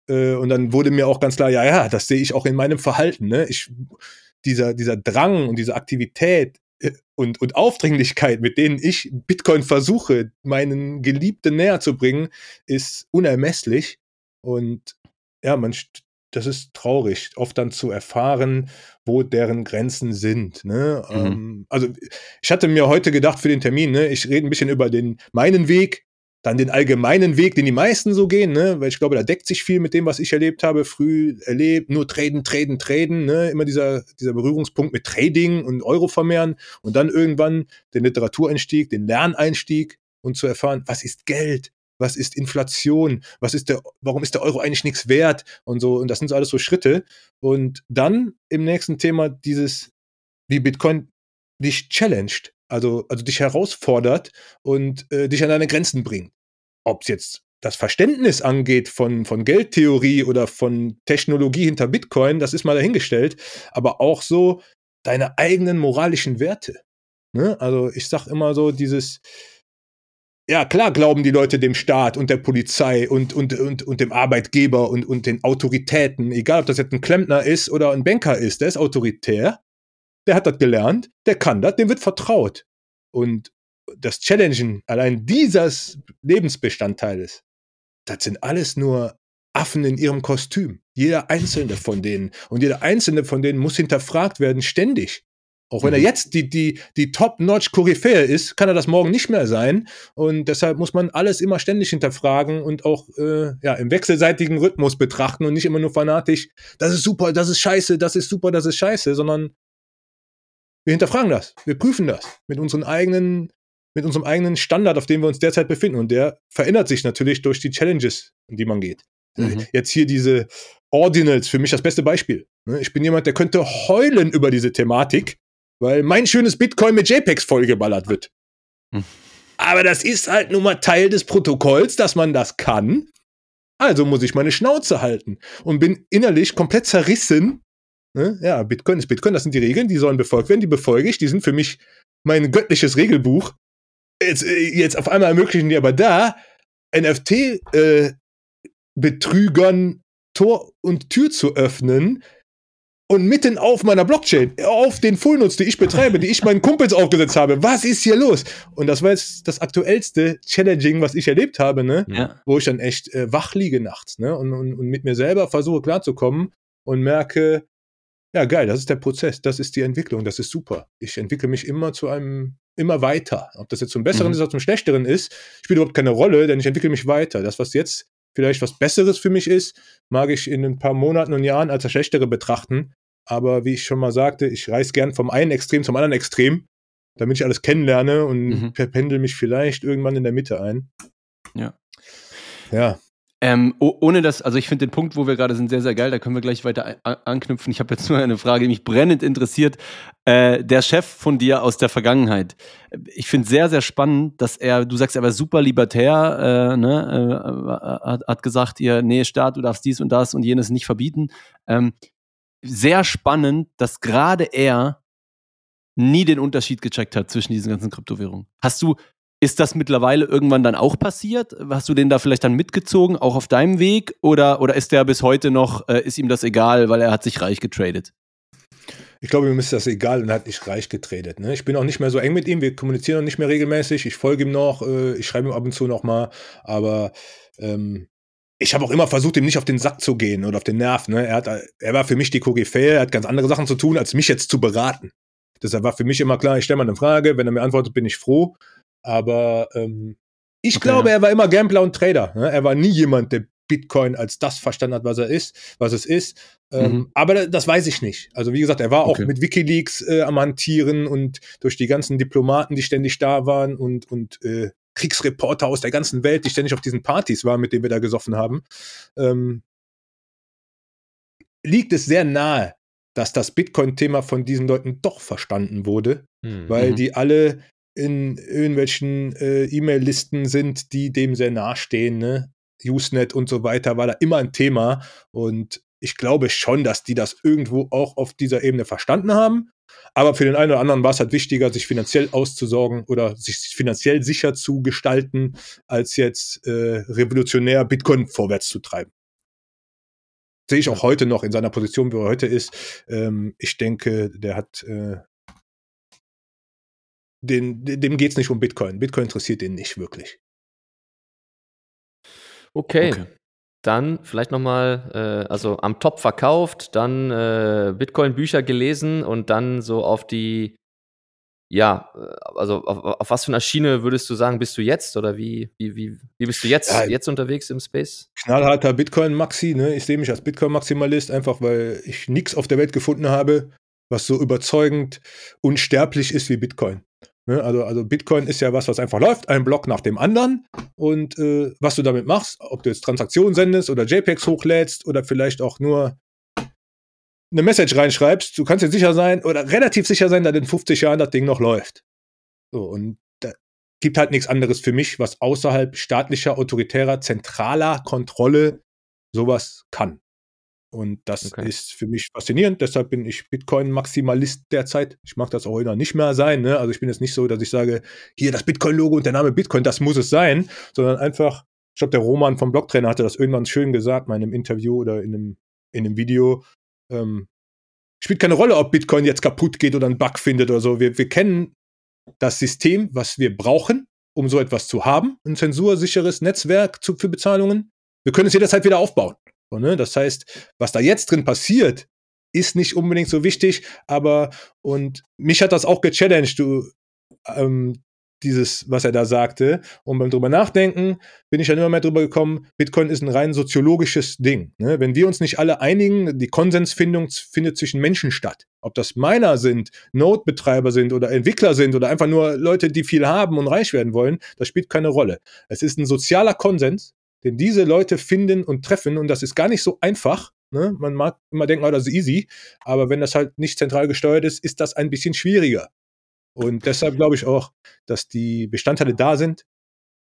Äh, und dann wurde mir auch ganz klar, ja, ja, das sehe ich auch in meinem Verhalten. Ne? Ich, dieser, dieser Drang und diese Aktivität und, und Aufdringlichkeit, mit denen ich Bitcoin versuche, meinen Geliebten näher zu bringen, ist unermesslich. Und ja, man, das ist traurig, oft dann zu erfahren, wo deren Grenzen sind. Ne? Mhm. Ähm, also ich hatte mir heute gedacht für den Termin, ne, ich rede ein bisschen über den meinen Weg, dann den allgemeinen Weg, den die meisten so gehen, ne, weil ich glaube, da deckt sich viel mit dem, was ich erlebt habe, früh erlebt, nur traden, traden, traden, ne, immer dieser, dieser Berührungspunkt mit Trading und Euro vermehren und dann irgendwann den Literatureinstieg, den Lerneinstieg und zu erfahren, was ist Geld? Was ist Inflation? Was ist der, warum ist der Euro eigentlich nichts wert? Und so, und das sind so alles so Schritte. Und dann im nächsten Thema dieses, wie Bitcoin dich challenged, also, also dich herausfordert und äh, dich an deine Grenzen bringt. Ob es jetzt das Verständnis angeht von, von Geldtheorie oder von Technologie hinter Bitcoin, das ist mal dahingestellt, aber auch so deine eigenen moralischen Werte. Ne? Also ich sag immer so dieses, ja klar glauben die Leute dem Staat und der Polizei und, und, und, und dem Arbeitgeber und, und den Autoritäten, egal ob das jetzt ein Klempner ist oder ein Banker ist, der ist autoritär, der hat das gelernt, der kann das, dem wird vertraut. Und das Challengen allein dieses Lebensbestandteiles, das sind alles nur Affen in ihrem Kostüm. Jeder einzelne von denen. Und jeder einzelne von denen muss hinterfragt werden, ständig. Auch wenn er Mhm. jetzt die, die, die Top-Notch-Koryphäe ist, kann er das morgen nicht mehr sein. Und deshalb muss man alles immer ständig hinterfragen und auch äh, ja, im wechselseitigen Rhythmus betrachten und nicht immer nur fanatisch, das ist super, das ist scheiße, das ist super, das ist scheiße, sondern wir hinterfragen das, wir prüfen das mit unseren eigenen, mit unserem eigenen Standard, auf dem wir uns derzeit befinden. Und der verändert sich natürlich durch die Challenges, in die man geht. Mhm. Jetzt hier diese Ordinals, für mich das beste Beispiel. Ne, Ich bin jemand, der könnte heulen über diese Thematik, weil mein schönes Bitcoin mit JPEGs vollgeballert wird. Hm. Aber das ist halt nun mal Teil des Protokolls, dass man das kann. Also muss ich meine Schnauze halten und bin innerlich komplett zerrissen. Ne? Ja, Bitcoin ist Bitcoin, das sind die Regeln, die sollen befolgt werden, die befolge ich, die sind für mich mein göttliches Regelbuch. Jetzt, äh, jetzt auf einmal ermöglichen die aber da NFT-Betrügern Tor und Tür zu öffnen und mitten auf meiner Blockchain, auf den Fullnutz, die ich betreibe, die ich meinen Kumpels aufgesetzt habe. Was ist hier los? Und das war jetzt das aktuellste Challenging, was ich erlebt habe, ne? Ja. wo ich dann echt äh, wach liege nachts ne? und, und, und mit mir selber versuche klarzukommen und merke, ja, geil, das ist der Prozess, das ist die Entwicklung, das ist super. Ich entwickle mich immer zu einem, immer weiter. Ob das jetzt zum Besseren Mhm. ist oder zum Schlechteren ist, spielt überhaupt keine Rolle, denn ich entwickle mich weiter. Das, was jetzt vielleicht was Besseres für mich ist, mag ich in ein paar Monaten und Jahren als das Schlechtere betrachten. Aber wie ich schon mal sagte, ich reiß gern vom einen Extrem zum anderen Extrem, damit ich alles kennenlerne und Mhm. verpendel mich vielleicht irgendwann in der Mitte ein. Ja. Ja, Ähm, oh, ohne das, also ich finde den Punkt, wo wir gerade sind, sehr, sehr geil. Da können wir gleich weiter anknüpfen. Ich habe jetzt nur eine Frage, die mich brennend interessiert. Äh, der Chef von dir aus der Vergangenheit. Ich finde sehr, sehr spannend, dass er, du sagst, er war super libertär, äh, ne, äh, hat, hat gesagt, ihr, nee, Staat, du darfst dies und das und jenes nicht verbieten. Ähm, sehr spannend, dass gerade er nie den Unterschied gecheckt hat zwischen diesen ganzen Kryptowährungen. Hast du, ist das mittlerweile irgendwann dann auch passiert? Hast du den da vielleicht dann mitgezogen, auch auf deinem Weg? Oder, oder ist der bis heute noch, äh, ist ihm das egal, weil er hat sich reich getradet? Ich glaube, ihm ist das egal und er hat nicht reich getradet. Ne? Ich bin auch nicht mehr so eng mit ihm, wir kommunizieren auch nicht mehr regelmäßig. Ich folge ihm noch, äh, ich schreibe ihm ab und zu noch mal, aber ähm, ich habe auch immer versucht, ihm nicht auf den Sack zu gehen oder auf den Nerv. Ne? Er, hat, er war für mich die Koryphäe, er hat ganz andere Sachen zu tun, als mich jetzt zu beraten. Deshalb war für mich immer klar, ich stelle mal eine Frage, wenn er mir antwortet, bin ich froh. Aber ähm, ich Okay, glaube, er war immer Gambler und Trader. Ne? Er war nie jemand, der Bitcoin als das verstanden hat, was er ist, was es ist. Ähm, Mhm. Aber da- das weiß ich nicht. Also wie gesagt, er war auch Okay. mit WikiLeaks äh, am Hantieren und durch die ganzen Diplomaten, die ständig da waren und, und äh, Kriegsreporter aus der ganzen Welt, die ständig auf diesen Partys waren, mit denen wir da gesoffen haben, ähm, liegt es sehr nahe, dass das Bitcoin-Thema von diesen Leuten doch verstanden wurde, Hm. weil Mhm. die alle in irgendwelchen äh, E-Mail-Listen sind, die dem sehr nahestehen, ne? Usenet und so weiter, war da immer ein Thema. Und ich glaube schon, dass die das irgendwo auch auf dieser Ebene verstanden haben. Aber für den einen oder anderen war es halt wichtiger, sich finanziell auszusorgen oder sich finanziell sicher zu gestalten, als jetzt äh, revolutionär Bitcoin vorwärts zu treiben. Sehe ich auch heute noch in seiner Position, wo er heute ist. Ähm, ich denke, der hat äh, den, dem geht es nicht um Bitcoin. Bitcoin interessiert ihn nicht wirklich. Okay. Okay. Dann vielleicht nochmal, äh, also am Top verkauft, dann äh, Bitcoin-Bücher gelesen und dann so auf die, ja, äh, also auf, auf was für einer Schiene würdest du sagen, bist du jetzt? Oder wie, wie, wie, wie bist du jetzt, Ja, jetzt unterwegs im Space? knallharter Bitcoin-Maxi. Ne? Ich sehe mich als Bitcoin-Maximalist, einfach weil ich nichts auf der Welt gefunden habe, was so überzeugend unsterblich ist wie Bitcoin. Ne? Also, also Bitcoin ist ja was, was einfach läuft, ein Block nach dem anderen. Und äh, was du damit machst, ob du jetzt Transaktionen sendest oder JPEGs hochlädst oder vielleicht auch nur eine Message reinschreibst, du kannst dir sicher sein oder relativ sicher sein, dass in 50 Jahren das Ding noch läuft. So, und da gibt halt nichts anderes für mich, was außerhalb staatlicher, autoritärer, zentraler Kontrolle sowas kann. Und das Okay. ist für mich faszinierend. Deshalb bin ich Bitcoin-Maximalist derzeit. Ich mag das auch immer nicht mehr sein. Ne? Also ich bin jetzt nicht so, dass ich sage, hier das Bitcoin-Logo und der Name Bitcoin, das muss es sein, sondern einfach, ich glaube, der Roman vom Blocktrainer hatte das irgendwann schön gesagt, mal in einem Interview oder in einem, in einem Video. Ähm, spielt keine Rolle, ob Bitcoin jetzt kaputt geht oder einen Bug findet oder so. Wir, wir kennen das System, was wir brauchen, um so etwas zu haben. Ein zensursicheres Netzwerk zu, für Bezahlungen. Wir können es jederzeit wieder aufbauen. So, ne? Das heißt, was da jetzt drin passiert, ist nicht unbedingt so wichtig, aber und mich hat das auch gechallenged, du, ähm, dieses, was er da sagte. Und beim drüber nachdenken bin ich dann immer mehr drüber gekommen, Bitcoin ist ein rein soziologisches Ding. Ne? Wenn wir uns nicht alle einigen, die Konsensfindung findet zwischen Menschen statt. Ob das Miner sind, Node-Betreiber sind oder Entwickler sind oder einfach nur Leute, die viel haben und reich werden wollen, das spielt keine Rolle. Es ist ein sozialer Konsens, den diese Leute finden und treffen und das ist gar nicht so einfach. Ne? Man mag immer denken, oh, das ist easy, aber wenn das halt nicht zentral gesteuert ist, ist das ein bisschen schwieriger. Und deshalb glaube ich auch, dass die Bestandteile da sind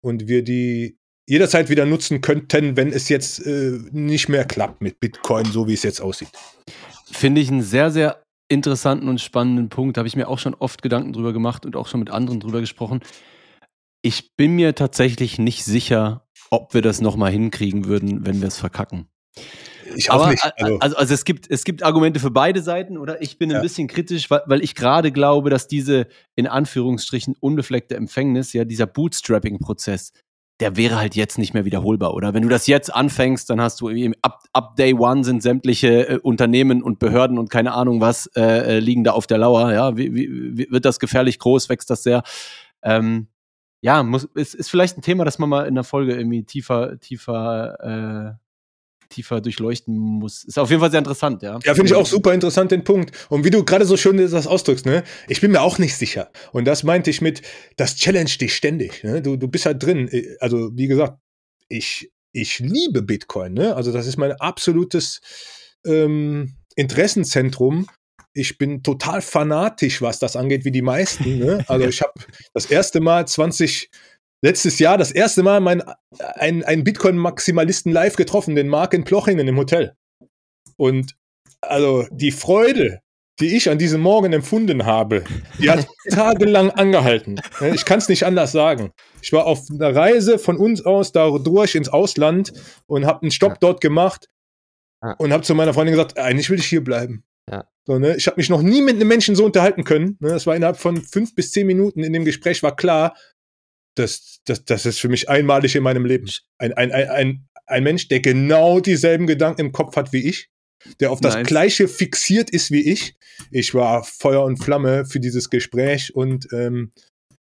und wir die jederzeit wieder nutzen könnten, wenn es jetzt äh, nicht mehr klappt mit Bitcoin, so wie es jetzt aussieht. Finde ich einen sehr, sehr interessanten und spannenden Punkt. Da habe ich mir auch schon oft Gedanken drüber gemacht und auch schon mit anderen drüber gesprochen. Ich bin mir tatsächlich nicht sicher, ob wir das nochmal hinkriegen würden, wenn wir es verkacken. Ich auch Aber nicht. Also, also, also es, gibt, es gibt Argumente für beide Seiten, oder? Ich bin ein Ja. bisschen kritisch, weil, weil ich gerade glaube, dass diese in Anführungsstrichen unbefleckte Empfängnis, ja, dieser Bootstrapping-Prozess, der wäre halt jetzt nicht mehr wiederholbar. Oder wenn du das jetzt anfängst, dann hast du eben ab, ab Day One sind sämtliche äh, Unternehmen und Behörden und keine Ahnung was äh, äh, liegen da auf der Lauer. Ja, wie, wie, wird das gefährlich groß, wächst das sehr. Ähm, ja, muss, ist, ist vielleicht ein Thema, das man mal in der Folge irgendwie tiefer, tiefer äh, tiefer durchleuchten muss. Ist auf jeden Fall sehr interessant, ja. Ja, finde ich auch super interessant den Punkt. Und wie du gerade so schön das ausdrückst, ne? Ich bin mir auch nicht sicher. Und das meinte ich mit, das challenge dich ständig. Ne? Du, du bist halt drin. Also, wie gesagt, ich, ich liebe Bitcoin, ne? Also, das ist mein absolutes ähm, Interessenzentrum. Ich bin total fanatisch, was das angeht, wie die meisten. Ne? [LAUGHS] Also ich habe das erste Mal 20, letztes Jahr das erste Mal mein, ein, einen Bitcoin-Maximalisten live getroffen, den Mark in Plochingen im Hotel. Und also die Freude, die ich an diesem Morgen empfunden habe, die hat [LAUGHS] tagelang angehalten. Ich kann es nicht anders sagen. Ich war auf einer Reise von uns aus da durch ins Ausland und habe einen Stopp dort gemacht und habe zu meiner Freundin gesagt, eigentlich will ich hier bleiben. Ja. So, ne? Ich habe mich noch nie mit einem Menschen so unterhalten können. Ne? Das war innerhalb von fünf bis zehn Minuten in dem Gespräch war klar, das, das, das ist für mich einmalig in meinem Leben. Ein, ein, ein, ein, ein Mensch, der genau dieselben Gedanken im Kopf hat wie ich, der auf das nice. Gleiche fixiert ist wie ich. Ich war Feuer und Flamme für dieses Gespräch und ähm,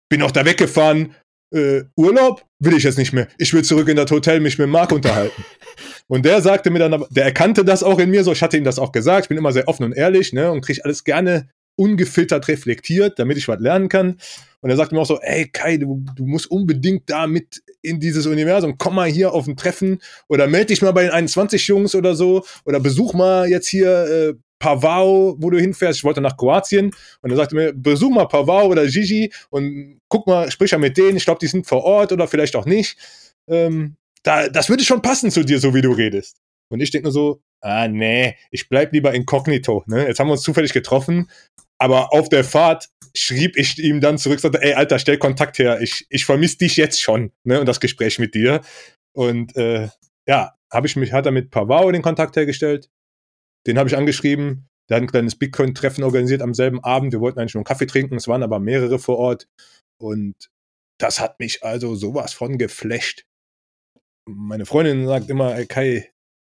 bin auch da weggefahren. Äh, Urlaub will ich jetzt nicht mehr. Ich will zurück in das Hotel mich mit Marc unterhalten. [LAUGHS] Und der sagte mir dann, der erkannte das auch in mir so, ich hatte ihm das auch gesagt, ich bin immer sehr offen und ehrlich, ne, und kriege alles gerne ungefiltert reflektiert, damit ich was lernen kann. Und er sagt mir auch so, ey Kai, du, du musst unbedingt da mit in dieses Universum, komm mal hier auf ein Treffen oder melde dich mal bei den 21 Jungs oder so oder besuch mal jetzt hier äh, Pavao, wo du hinfährst. Ich wollte nach Kroatien und er sagte mir, besuch mal Pavao oder Gigi und guck mal, sprich mal mit denen. Ich glaube, die sind vor Ort oder vielleicht auch nicht. Ähm, da, das würde schon passen zu dir, so wie du redest. Und ich denke nur so, ah nee, ich bleib lieber inkognito. Ne? Jetzt haben wir uns zufällig getroffen aber auf der Fahrt schrieb ich ihm dann zurück, sagte, ey, Alter, stell Kontakt her, ich, ich vermisse dich jetzt schon, ne, und das Gespräch mit dir. Und äh, ja, habe ich mich, hat er mit Pavao den Kontakt hergestellt. Den habe ich angeschrieben. Der hat ein kleines Bitcoin-Treffen organisiert am selben Abend. Wir wollten eigentlich nur einen Kaffee trinken, es waren aber mehrere vor Ort. Und das hat mich also sowas von geflasht. Meine Freundin sagt immer, ey Kai,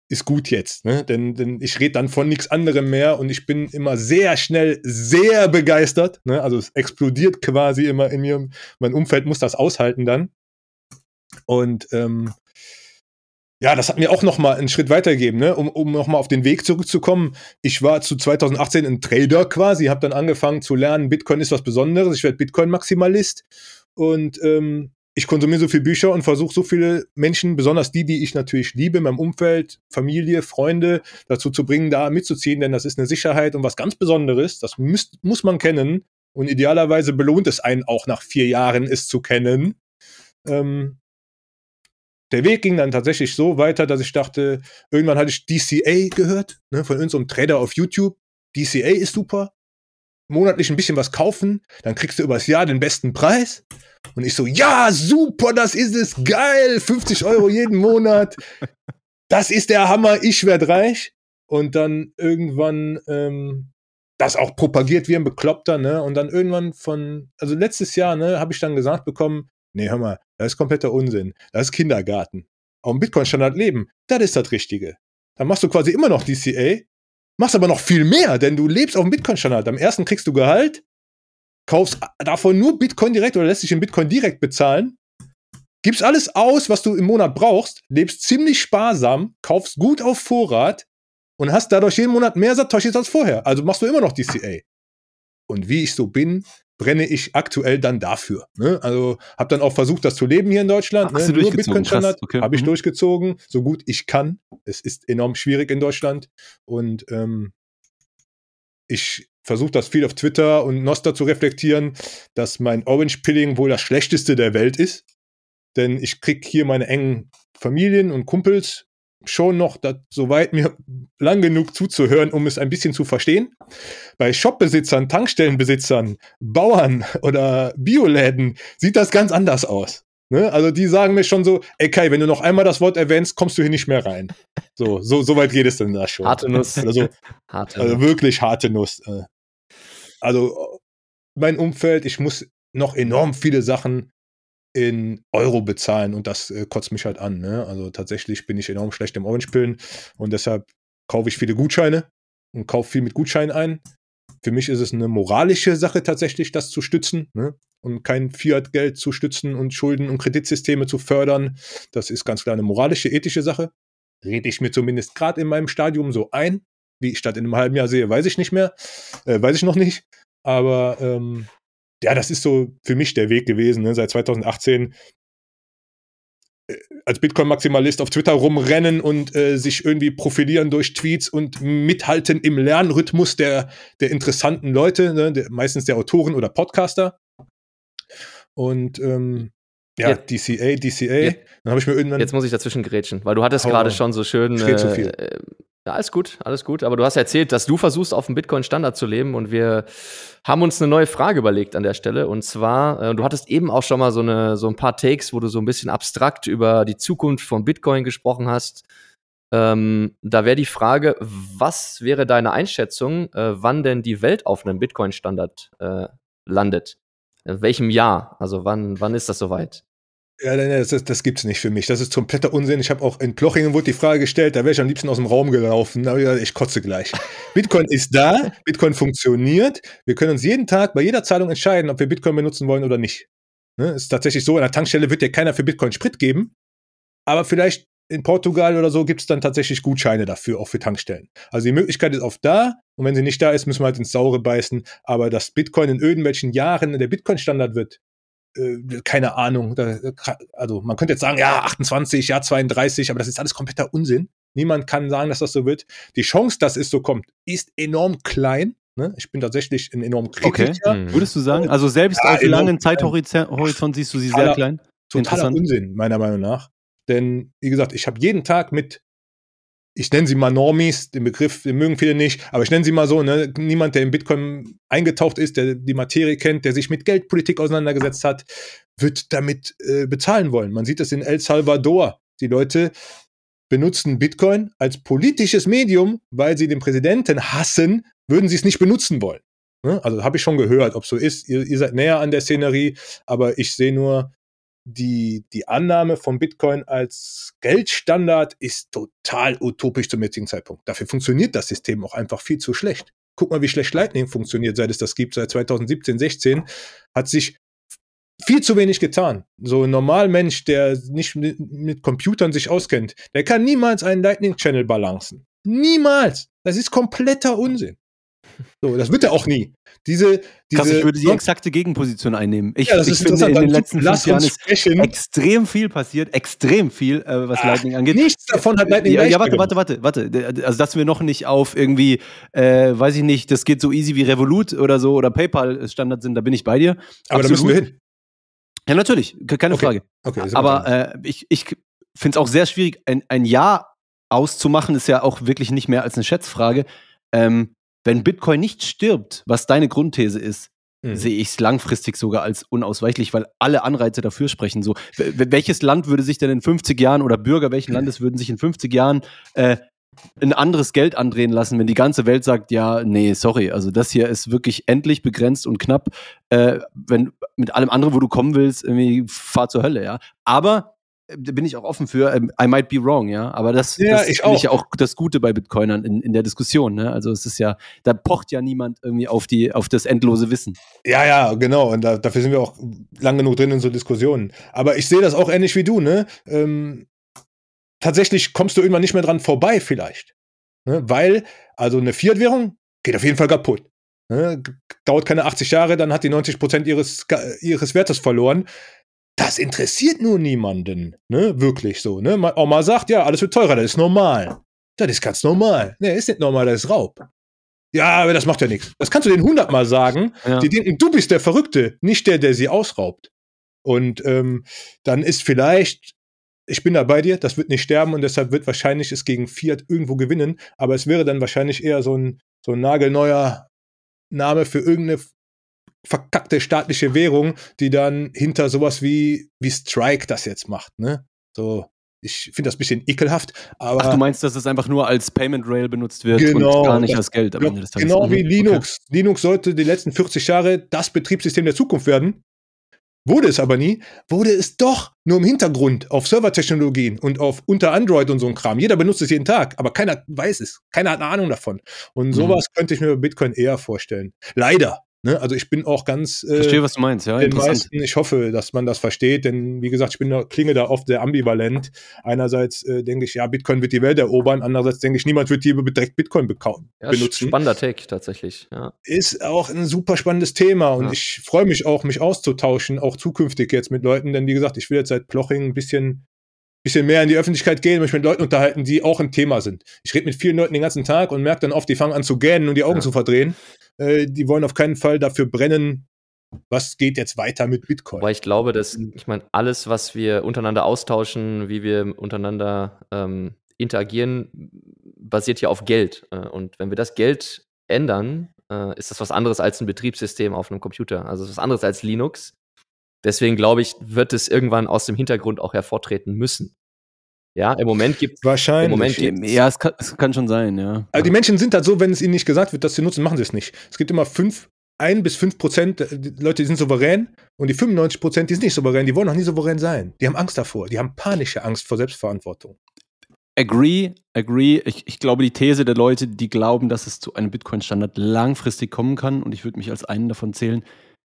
ist gut jetzt, ne? Denn, denn ich rede dann von nichts anderem mehr und ich bin immer sehr schnell sehr begeistert. Ne? Also es explodiert quasi immer in mir. Mein Umfeld muss das aushalten dann. Und ähm, ja, das hat mir auch noch mal einen Schritt weitergegeben, ne? um, um noch mal auf den Weg zurückzukommen. Ich war zu 2018 ein Trader quasi, habe dann angefangen zu lernen, Bitcoin ist was Besonderes, ich werde Bitcoin-Maximalist und ähm, ich konsumiere so viele Bücher und versuche so viele Menschen, besonders die, die ich natürlich liebe, in meinem Umfeld, Familie, Freunde, dazu zu bringen, da mitzuziehen, denn das ist eine Sicherheit und was ganz Besonderes. Das muss, muss man kennen. Und idealerweise belohnt es einen auch nach vier Jahren, es zu kennen. Ähm, der Weg ging dann tatsächlich so weiter, dass ich dachte, irgendwann hatte ich DCA gehört, ne, von irgendeinem Trader auf YouTube. DCA ist super. Monatlich ein bisschen was kaufen, dann kriegst du übers Jahr den besten Preis. Und ich so, ja, super, das ist es, geil, 50 Euro jeden Monat. [LAUGHS] Das ist der Hammer, ich werde reich. Und dann irgendwann ähm, das auch propagiert wie ein Bekloppter, ne? Und dann irgendwann von, also letztes Jahr, ne, habe ich dann gesagt bekommen, nee, hör mal, das ist kompletter Unsinn. Das ist Kindergarten. Auf dem Bitcoin-Standard leben, das ist das Richtige. Dann machst du quasi immer noch DCA, machst aber noch viel mehr, denn du lebst auf dem Bitcoin-Standard. Am ersten kriegst du Gehalt, kaufst davon nur Bitcoin direkt oder lässt dich in Bitcoin direkt bezahlen, gibst alles aus, was du im Monat brauchst, lebst ziemlich sparsam, kaufst gut auf Vorrat und hast dadurch jeden Monat mehr Satoshis als vorher. Also machst du immer noch DCA. Und wie ich so bin, brenne ich aktuell dann dafür. Ne? Also habe dann auch versucht, das zu leben hier in Deutschland. Ach, ne? Nur Bitcoin-Standard okay. habe ich mhm. durchgezogen, so gut ich kann. Es ist enorm schwierig in Deutschland. Und ähm, ich versuche das viel auf Twitter und Noster zu reflektieren, dass mein Orange Pilling wohl das schlechteste der Welt ist. Denn ich krieg hier meine engen Familien und Kumpels schon noch so weit mir lang genug zuzuhören, um es ein bisschen zu verstehen. Bei Shopbesitzern, Tankstellenbesitzern, Bauern oder Bioläden sieht das ganz anders aus. Ne? Also die sagen mir schon so, ey Kai, wenn du noch einmal das Wort erwähnst, kommst du hier nicht mehr rein. So, so, so weit geht es denn da schon. Harte Nuss. Also, [LAUGHS] harte also wirklich harte Nuss. Äh. Also mein Umfeld, ich muss noch enorm viele Sachen in Euro bezahlen und das äh, kotzt mich halt an. Ne? Also tatsächlich bin ich enorm schlecht im Orange-Pillen und deshalb kaufe ich viele Gutscheine und kaufe viel mit Gutscheinen ein. Für mich ist es eine moralische Sache tatsächlich, das zu stützen ne? und kein Fiat-Geld zu stützen und Schulden und Kreditsysteme zu fördern. Das ist ganz klar eine moralische, ethische Sache. Rede ich mir zumindest gerade in meinem Stadium so ein. Wie ich statt in einem halben Jahr sehe, weiß ich nicht mehr. Äh, weiß ich noch nicht. Aber ähm, ja, das ist so für mich der Weg gewesen. Ne? Seit 2018 äh, als Bitcoin-Maximalist auf Twitter rumrennen und äh, sich irgendwie profilieren durch Tweets und mithalten im Lernrhythmus der, der interessanten Leute, ne? der, meistens der Autoren oder Podcaster. Und ähm, ja, Ja. DCA, DCA. Ja. Dann habe ich mir irgendwann. Jetzt muss ich dazwischen grätschen, weil du hattest Hau gerade schon so schön. Äh, viel. äh, ja, alles gut, alles gut. Aber du hast erzählt, dass du versuchst, auf dem Bitcoin-Standard zu leben und wir haben uns eine neue Frage überlegt an der Stelle. Und zwar, äh, du hattest eben auch schon mal so, eine, so ein paar Takes, wo du so ein bisschen abstrakt über die Zukunft von Bitcoin gesprochen hast. Ähm, da wäre die Frage, was wäre deine Einschätzung, äh, wann denn die Welt auf einem Bitcoin-Standard äh, landet? In welchem Jahr? Also wann, wann ist das soweit? Ja, nein, das, das, das gibt's nicht für mich. Das ist kompletter Unsinn. Ich habe auch in Plochingen wurde die Frage gestellt, da wäre ich am liebsten aus dem Raum gelaufen. Da ich, gesagt, ich kotze gleich. Bitcoin ist da, Bitcoin funktioniert. Wir können uns jeden Tag bei jeder Zahlung entscheiden, ob wir Bitcoin benutzen wollen oder nicht. Ne? Ist tatsächlich so, an der Tankstelle wird dir keiner für Bitcoin Sprit geben, aber vielleicht in Portugal oder so gibt's dann tatsächlich Gutscheine dafür, auch für Tankstellen. Also die Möglichkeit ist oft da und wenn sie nicht da ist, müssen wir halt ins Saure beißen. Aber dass Bitcoin in irgendwelchen Jahren der Bitcoin-Standard wird, keine Ahnung. Da, also man könnte jetzt sagen, ja, 28, ja, 32, aber das ist alles kompletter Unsinn. Niemand kann sagen, dass das so wird. Die Chance, dass es so kommt, ist enorm klein. Ne? Ich bin tatsächlich ein enorm Okay. kritischer, Hm. Würdest du sagen? Also selbst Ja, auf langen. Zeithorizont Horizont siehst du sie sehr Totaler- klein? totaler. Unsinn, meiner Meinung nach. Denn, wie gesagt, ich habe jeden Tag mit, ich nenne sie mal Normies, den Begriff, den mögen viele nicht, aber ich nenne sie mal so, ne, niemand, der in Bitcoin eingetaucht ist, der die Materie kennt, der sich mit Geldpolitik auseinandergesetzt hat, wird damit äh, bezahlen wollen. Man sieht das in El Salvador. Die Leute benutzen Bitcoin als politisches Medium, weil sie den Präsidenten hassen, würden sie es nicht benutzen wollen. Ne? Also habe ich schon gehört, ob so ist. Ihr, ihr seid näher an der Szenerie, aber ich sehe nur, die, die Annahme von Bitcoin als Geldstandard ist total utopisch zum jetzigen Zeitpunkt. Dafür funktioniert das System auch einfach viel zu schlecht. Guck mal, wie schlecht Lightning funktioniert, seit es das gibt, seit 2017, 16, hat sich viel zu wenig getan. So ein Normalmensch, der nicht mit, mit Computern sich auskennt, der kann niemals einen Lightning-Channel balancen. Niemals. Das ist kompletter Unsinn. So, das wird er auch nie. Diese, diese Krass, ich würde die exakte Gegenposition einnehmen. Ich, ja, das ich ist finde, in den letzten fünf Jahren ist sprechen. extrem viel passiert, extrem viel, äh, was Ach, Lightning angeht. Nichts davon hat Lightning Ja, ja, warte, warte, warte, warte. Also, dass wir noch nicht auf irgendwie, äh, weiß ich nicht, das geht so easy wie Revolut oder so oder PayPal Standard sind, da bin ich bei dir. Aber da müssen wir hin. Ja, natürlich, ke- keine Okay. Frage. Okay, Aber äh, ich, ich finde es auch sehr schwierig, ein, ein Jahr auszumachen, ist ja auch wirklich nicht mehr als eine Schätzfrage. Ähm, wenn Bitcoin nicht stirbt, was deine Grundthese ist, Mhm. sehe ich es langfristig sogar als unausweichlich, weil alle Anreize dafür sprechen. So, welches Land würde sich denn in 50 Jahren oder Bürger welchen [LAUGHS] Landes würden sich in 50 Jahren äh, ein anderes Geld andrehen lassen, wenn die ganze Welt sagt, ja, nee, sorry, also das hier ist wirklich endlich begrenzt und knapp. Äh, wenn mit allem anderen, wo du kommen willst, irgendwie fahr zur Hölle, ja. Aber bin ich auch offen für, ähm, I might be wrong, ja. Aber das, Ja, das ich finde ich auch. ja auch das Gute bei Bitcoinern in, in der Diskussion, ne? Also es ist ja, da pocht ja niemand irgendwie auf die, auf das endlose Wissen. Ja, ja, genau. Und da, dafür sind wir auch lang genug drin in so Diskussionen. Aber ich sehe das auch ähnlich wie du, ne? Ähm, tatsächlich kommst du irgendwann nicht mehr dran vorbei, vielleicht. Ne? Weil, also eine Fiat-Währung geht auf jeden Fall kaputt. Ne? Dauert keine 80 Jahre, dann hat die 90 Prozent ihres, ihres Wertes verloren. Das interessiert nur niemanden, ne? Wirklich so, ne? Ma- Oma sagt, ja, alles wird teurer, das ist normal. Das ist ganz normal. Ne, ist nicht normal, das ist Raub. Ja, aber das macht ja nichts. Das kannst du den hundertmal sagen. Ja. Die denken, du bist der Verrückte, nicht der, der sie ausraubt. Und ähm, dann ist vielleicht, ich bin da bei dir, das wird nicht sterben und deshalb wird wahrscheinlich es gegen Fiat irgendwo gewinnen, aber es wäre dann wahrscheinlich eher so ein, so ein nagelneuer Name für irgendeine verkackte staatliche Währung, die dann hinter sowas wie, wie Strike das jetzt macht. Ne? So, ich finde das ein bisschen ekelhaft, aber Ach, du meinst, dass es einfach nur als Payment Rail benutzt wird Genau, und gar nicht als Geld am Ende des Tages. genau Mhm, wie okay. Linux. Linux sollte die letzten 40 Jahre das Betriebssystem der Zukunft werden. Wurde es aber nie, wurde es doch nur im Hintergrund auf Servertechnologien und auf unter Android und so ein Kram. Jeder benutzt es jeden Tag, aber keiner weiß es. Keiner hat eine Ahnung davon. Und Mhm. sowas könnte ich mir bei Bitcoin eher vorstellen. Leider. Ne? Also ich bin auch ganz äh, Verstehe, was du meinst, ja. den Interessant. meisten, ich hoffe, dass man das versteht, denn wie gesagt, ich bin da, klinge da oft sehr ambivalent. Einerseits äh, denke ich, ja, Bitcoin wird die Welt erobern, andererseits denke ich, niemand wird hier direkt Bitcoin bekau- Ja, benutzen. spannender Take tatsächlich. Ja. Ist auch ein super spannendes Thema und Ja. ich freue mich auch, mich auszutauschen, auch zukünftig jetzt mit Leuten, denn wie gesagt, ich will jetzt seit Ploching ein bisschen, bisschen mehr in die Öffentlichkeit gehen, mich mit Leuten unterhalten, die auch ein Thema sind. Ich rede mit vielen Leuten den ganzen Tag und merke dann oft, die fangen an zu gähnen und die Augen Ja. zu verdrehen. Äh, die wollen auf keinen Fall dafür brennen, was geht jetzt weiter mit Bitcoin. Wobei ich glaube, dass, ich meine, alles, was wir untereinander austauschen, wie wir untereinander ähm, interagieren, basiert ja auf Geld. Äh, und wenn wir das Geld ändern, äh, ist das was anderes als ein Betriebssystem auf einem Computer. Also es ist was anderes als Linux. Deswegen glaube ich, wird es irgendwann aus dem Hintergrund auch hervortreten müssen. Ja, im Moment gibt Wahrscheinlich. Im Moment gibt's- Ja, es kann, es kann schon sein, ja. Also die Menschen sind halt so, wenn es ihnen nicht gesagt wird, dass sie nutzen, machen sie es nicht. Es gibt immer fünf, ein bis fünf Prozent äh, die Leute, die sind souverän und die 95 Prozent, die sind nicht souverän, die wollen auch nie souverän sein. Die haben Angst davor, die haben panische Angst vor Selbstverantwortung. Agree, agree. Ich, ich glaube, die These der Leute, die glauben, dass es zu einem Bitcoin-Standard langfristig kommen kann, und ich würde mich als einen davon zählen,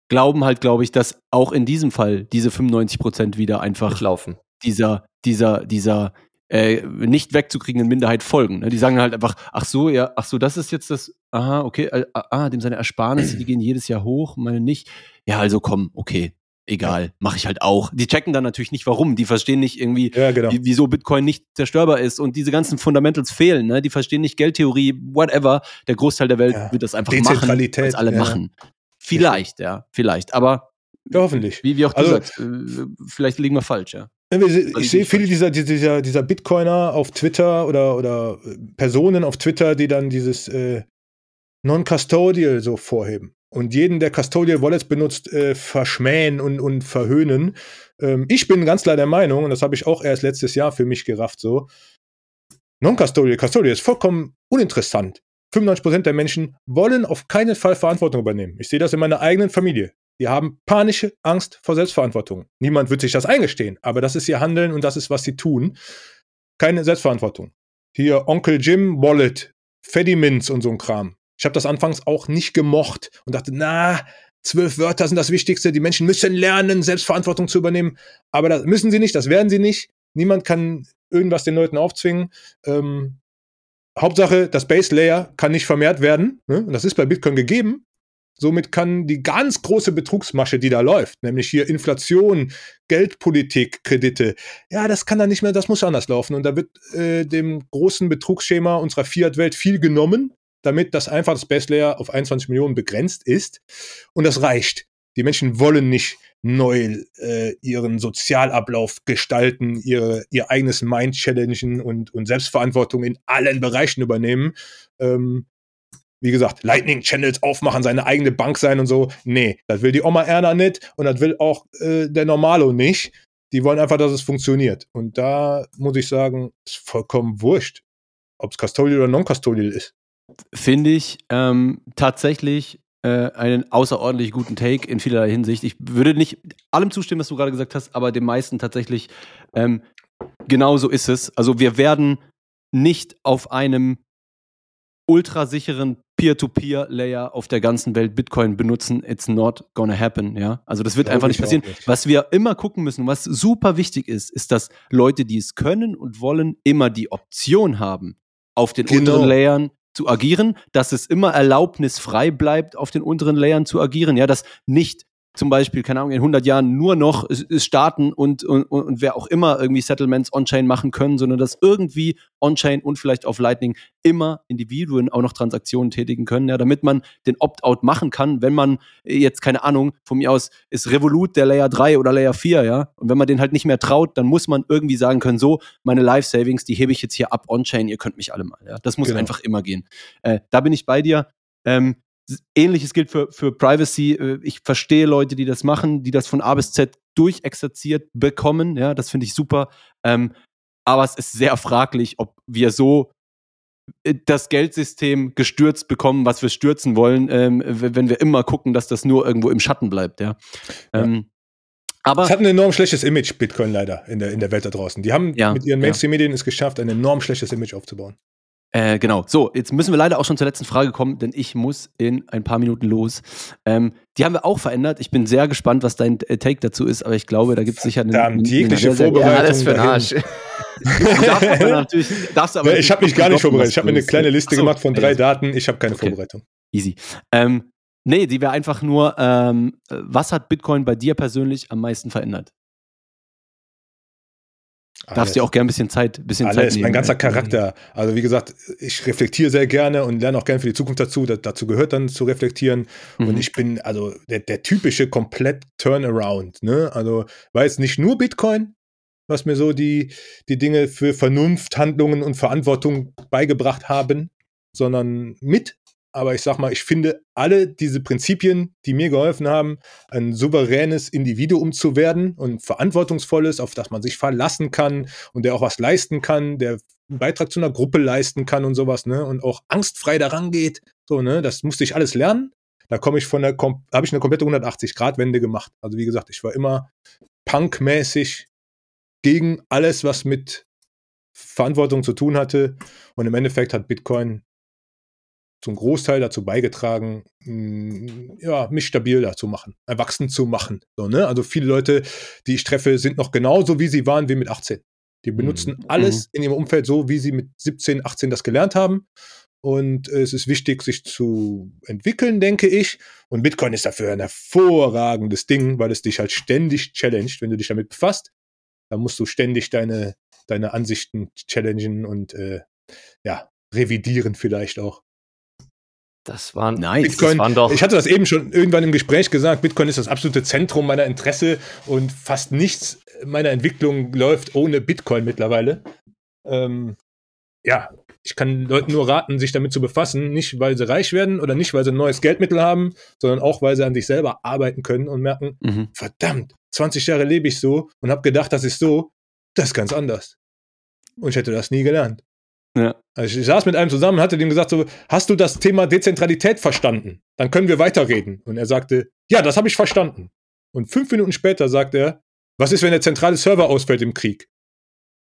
glauben halt, glaube ich, dass auch in diesem Fall diese 95 Prozent wieder einfach durchlaufen. dieser, dieser, dieser äh, nicht wegzukriegenden Minderheit folgen. Ne? Die sagen halt einfach, ach so, ja, ach so, das ist jetzt das, aha, okay, äh, ah, dem seine Ersparnisse, die gehen jedes Jahr hoch, meine nicht. Ja, also komm, okay, egal, mache ich halt auch. Die checken dann natürlich nicht, warum. Die verstehen nicht irgendwie, Ja, genau. wie, wieso Bitcoin nicht zerstörbar ist und diese ganzen Fundamentals fehlen. Ne? Die verstehen nicht Geldtheorie, whatever. Der Großteil der Welt Ja. wird das einfach machen, weil alle ja. machen. Vielleicht, ja, vielleicht. Aber Ja, hoffentlich. wie, wie auch du Also- sagst, äh, vielleicht liegen wir falsch, ja. Ich, sehe viele dieser, dieser, dieser Bitcoiner auf Twitter oder, oder äh, Personen auf Twitter, die dann dieses äh, Non-Custodial so vorheben und jeden, der Custodial Wallets benutzt, äh, verschmähen und, und verhöhnen. Ähm, ich bin ganz klar der Meinung, und das habe ich auch erst letztes Jahr für mich gerafft, so, Non-Custodial, Custodial ist vollkommen uninteressant. 95% der Menschen wollen auf keinen Fall Verantwortung übernehmen. Ich sehe das in meiner eigenen Familie. Die haben panische Angst vor Selbstverantwortung. Niemand wird sich das eingestehen, aber das ist ihr Handeln und das ist, was sie tun. Keine Selbstverantwortung. Hier Onkel Jim, Wallet, Fedimints und so ein Kram. Ich habe das anfangs auch nicht gemocht und dachte, na, zwölf Wörter sind das Wichtigste. Die Menschen müssen lernen, Selbstverantwortung zu übernehmen. Aber das müssen sie nicht, das werden sie nicht. Niemand kann irgendwas den Leuten aufzwingen. Ähm, Hauptsache, das Base Layer kann nicht vermehrt werden. Ne? Und das ist bei Bitcoin gegeben. Somit kann die ganz große Betrugsmasche, die da läuft, nämlich hier Inflation, Geldpolitik, Kredite, ja, das kann dann nicht mehr, das muss anders laufen. Und da wird äh, dem großen Betrugsschema unserer Fiat-Welt viel genommen, damit das einfach das Base Layer auf 21 Millionen begrenzt ist. Und das reicht. Die Menschen wollen nicht neu äh, ihren Sozialablauf gestalten, ihre, ihr eigenes Mind challengen und, und Selbstverantwortung in allen Bereichen übernehmen. Ähm, wie gesagt, Lightning Channels aufmachen, seine eigene Bank sein und so. Nee, das will die Oma Erna nicht und das will auch äh, der Normalo nicht. Die wollen einfach, dass es funktioniert. Und da muss ich sagen, ist vollkommen wurscht, ob es Custodial oder Non-Custodial ist. finde ich ähm, tatsächlich äh, einen außerordentlich guten Take in vielerlei Hinsicht. Ich würde nicht allem zustimmen, was du gerade gesagt hast, aber dem meisten tatsächlich ähm, genau so ist es. Also wir werden nicht auf einem ultrasicheren Peer-to-Peer-Layer auf der ganzen Welt Bitcoin benutzen. It's not gonna happen, ja. Also das wird Glaube einfach nicht passieren. nicht. Was wir immer gucken müssen, was super wichtig ist, ist, dass Leute, die es können und wollen, immer die Option haben, auf den Genau. unteren Layern zu agieren, dass es immer erlaubnisfrei bleibt, auf den unteren Layern zu agieren, ja, dass nicht zum Beispiel, keine Ahnung, in 100 Jahren nur noch Staaten und, und, und wer auch immer irgendwie Settlements on-chain machen können, sondern dass irgendwie on-chain und vielleicht auf Lightning immer Individuen auch noch Transaktionen tätigen können, ja, damit man den Opt-out machen kann, wenn man jetzt, keine Ahnung, von mir aus ist Revolut der Layer 3 oder Layer 4, ja, und wenn man den halt nicht mehr traut, dann muss man irgendwie sagen können, so, meine Life-Savings, die hebe ich jetzt hier ab on-chain, ihr könnt mich alle mal, ja, das muss Genau. einfach immer gehen. Äh, da bin ich bei dir. Ähm, Ähnliches gilt für, für Privacy. Äh, Ich verstehe Leute, die das machen, die das von A bis Z durchexerziert bekommen. Ja, das finde ich super. Ähm, aber es ist sehr fraglich, ob wir so äh, das Geldsystem gestürzt bekommen, was wir stürzen wollen, ähm, wenn wir immer gucken, dass das nur irgendwo im Schatten bleibt. Ja. Ja. Ähm, Aber Es hat ein enorm schlechtes Image, Bitcoin leider, in der, in der Welt da draußen. Die haben Ja, mit ihren ja. Mainstream-Medien es geschafft, ein enorm schlechtes Image aufzubauen. Äh, genau. So, jetzt müssen wir leider auch schon zur letzten Frage kommen, denn ich muss in ein paar Minuten los. Ähm, die haben wir auch verändert. Ich bin sehr gespannt, was dein äh, Take dazu ist, aber ich glaube, da gibt es sicher eine, Verdammt, jegliche sehr, sehr- Vorbereitung. Ja, alles für den. Arsch. Darfst Ja, ich habe mich gar nicht vorbereitet. Ich habe mir eine kleine Liste so, gemacht von drei ja. Daten. Ich habe keine Okay. Vorbereitung. Easy. Ähm, nee, die wäre einfach nur, ähm, äh, was hat Bitcoin bei dir persönlich am meisten verändert? Darfst dir auch gerne ein bisschen Zeit, bisschen Zeit Alles, nehmen. mein ganzer Charakter. Also wie gesagt, ich reflektiere sehr gerne und lerne auch gerne für die Zukunft dazu. Da, dazu gehört dann zu reflektieren. Mhm. Und ich bin also der, der typische komplett Turnaround. Ne? Also war jetzt nicht nur Bitcoin, was mir so die, die Dinge für Vernunft, Handlungen und Verantwortung beigebracht haben, sondern mit. Aber ich sag mal, ich finde alle diese Prinzipien, die mir geholfen haben, ein souveränes Individuum zu werden und verantwortungsvolles, auf das man sich verlassen kann und der auch was leisten kann, der einen Beitrag zu einer Gruppe leisten kann und sowas, ne? Und auch angstfrei daran geht. So, ne? Das musste ich alles lernen. Da komme ich von der, habe ich eine komplette 180-Grad-Wende gemacht. Also wie gesagt, ich war immer punkmäßig gegen alles, was mit Verantwortung zu tun hatte. Und im Endeffekt hat Bitcoin zum Großteil dazu beigetragen, mh, ja, mich stabiler zu machen, erwachsen zu machen. So, ne? Also viele Leute, die ich treffe, sind noch genauso, wie sie waren, wie mit 18. Die benutzen alles in ihrem Umfeld so, wie sie mit 17, 18 das gelernt haben. Und äh, es ist wichtig, sich zu entwickeln, denke ich. Und Bitcoin ist dafür ein hervorragendes Ding, weil es dich halt ständig challenged, wenn du dich damit befasst. Dann musst du ständig deine, deine Ansichten challengen und äh, ja, revidieren vielleicht auch. Das waren, Nice. Bitcoin, das waren doch. ich hatte das eben schon irgendwann im Gespräch gesagt, Bitcoin ist das absolute Zentrum meiner Interesse und fast nichts meiner Entwicklung läuft ohne Bitcoin mittlerweile. Ähm, ja, ich kann Leuten nur raten, sich damit zu befassen, nicht weil sie reich werden oder nicht weil sie ein neues Geldmittel haben, sondern auch weil sie an sich selber arbeiten können und merken, Mhm. verdammt, 20 Jahre lebe ich so und habe gedacht, das ist so, das ist ganz anders. Und ich hätte das nie gelernt. Ja. Also ich saß mit einem zusammen und hatte dem gesagt, so, hast du das Thema Dezentralität verstanden? Dann können wir weiterreden. Und er sagte, ja, das habe ich verstanden. Und fünf Minuten später sagt er, was ist, wenn der zentrale Server ausfällt im Krieg?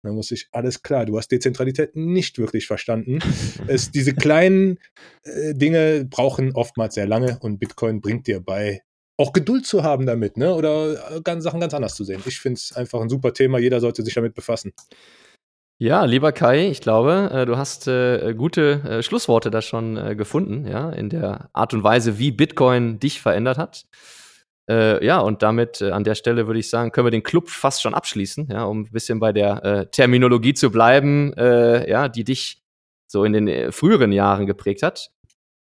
Dann muss ich, alles klar, du hast Dezentralität nicht wirklich verstanden. [LAUGHS] es, diese kleinen äh, Dinge brauchen oftmals sehr lange und Bitcoin bringt dir bei, auch Geduld zu haben damit, ne? Oder äh, ganz, Sachen ganz anders zu sehen. Ich finde es einfach ein super Thema, jeder sollte sich damit befassen. Ja, lieber Kai, ich glaube, äh, du hast äh, gute äh, Schlussworte da schon gefunden, ja, in der Art und Weise, wie Bitcoin dich verändert hat. Ja, und damit an der Stelle würde ich sagen, können wir den Club fast schon abschließen, ja, um ein bisschen bei der Terminologie zu bleiben, ja, die dich so in den früheren Jahren geprägt hat.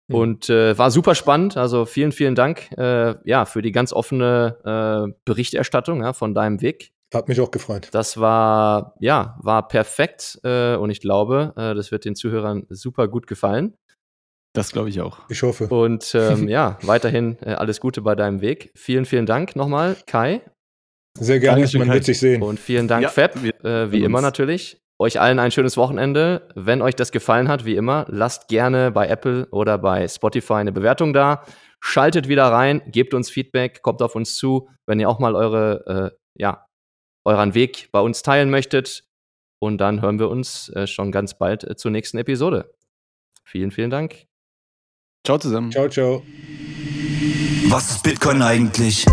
Mhm. Und war super spannend. Also vielen, vielen Dank ja, für die ganz offene Berichterstattung ja, von deinem Weg. Hat mich auch gefreut. Das war, ja, war perfekt äh, und ich glaube, äh, das wird den Zuhörern super gut gefallen. Das glaube ich auch. Ich hoffe. Und ähm, [LAUGHS] ja, weiterhin äh, alles Gute bei deinem Weg. Vielen, vielen Dank nochmal, Kai. Sehr gerne, Dankeschön, man Kai. wird sich sehen. Und vielen Dank, Ja, Fab. wir Äh, wie immer uns. natürlich. Euch allen ein schönes Wochenende. Wenn euch das gefallen hat, wie immer, lasst gerne bei Apple oder bei Spotify eine Bewertung da. Schaltet wieder rein, gebt uns Feedback, kommt auf uns zu, wenn ihr auch mal eure, äh, ja, euren Weg bei uns teilen möchtet. Und dann hören wir uns äh, schon ganz bald äh, zur nächsten Episode. Vielen, vielen Dank. Ciao zusammen. Ciao, ciao. Was ist Bitcoin eigentlich?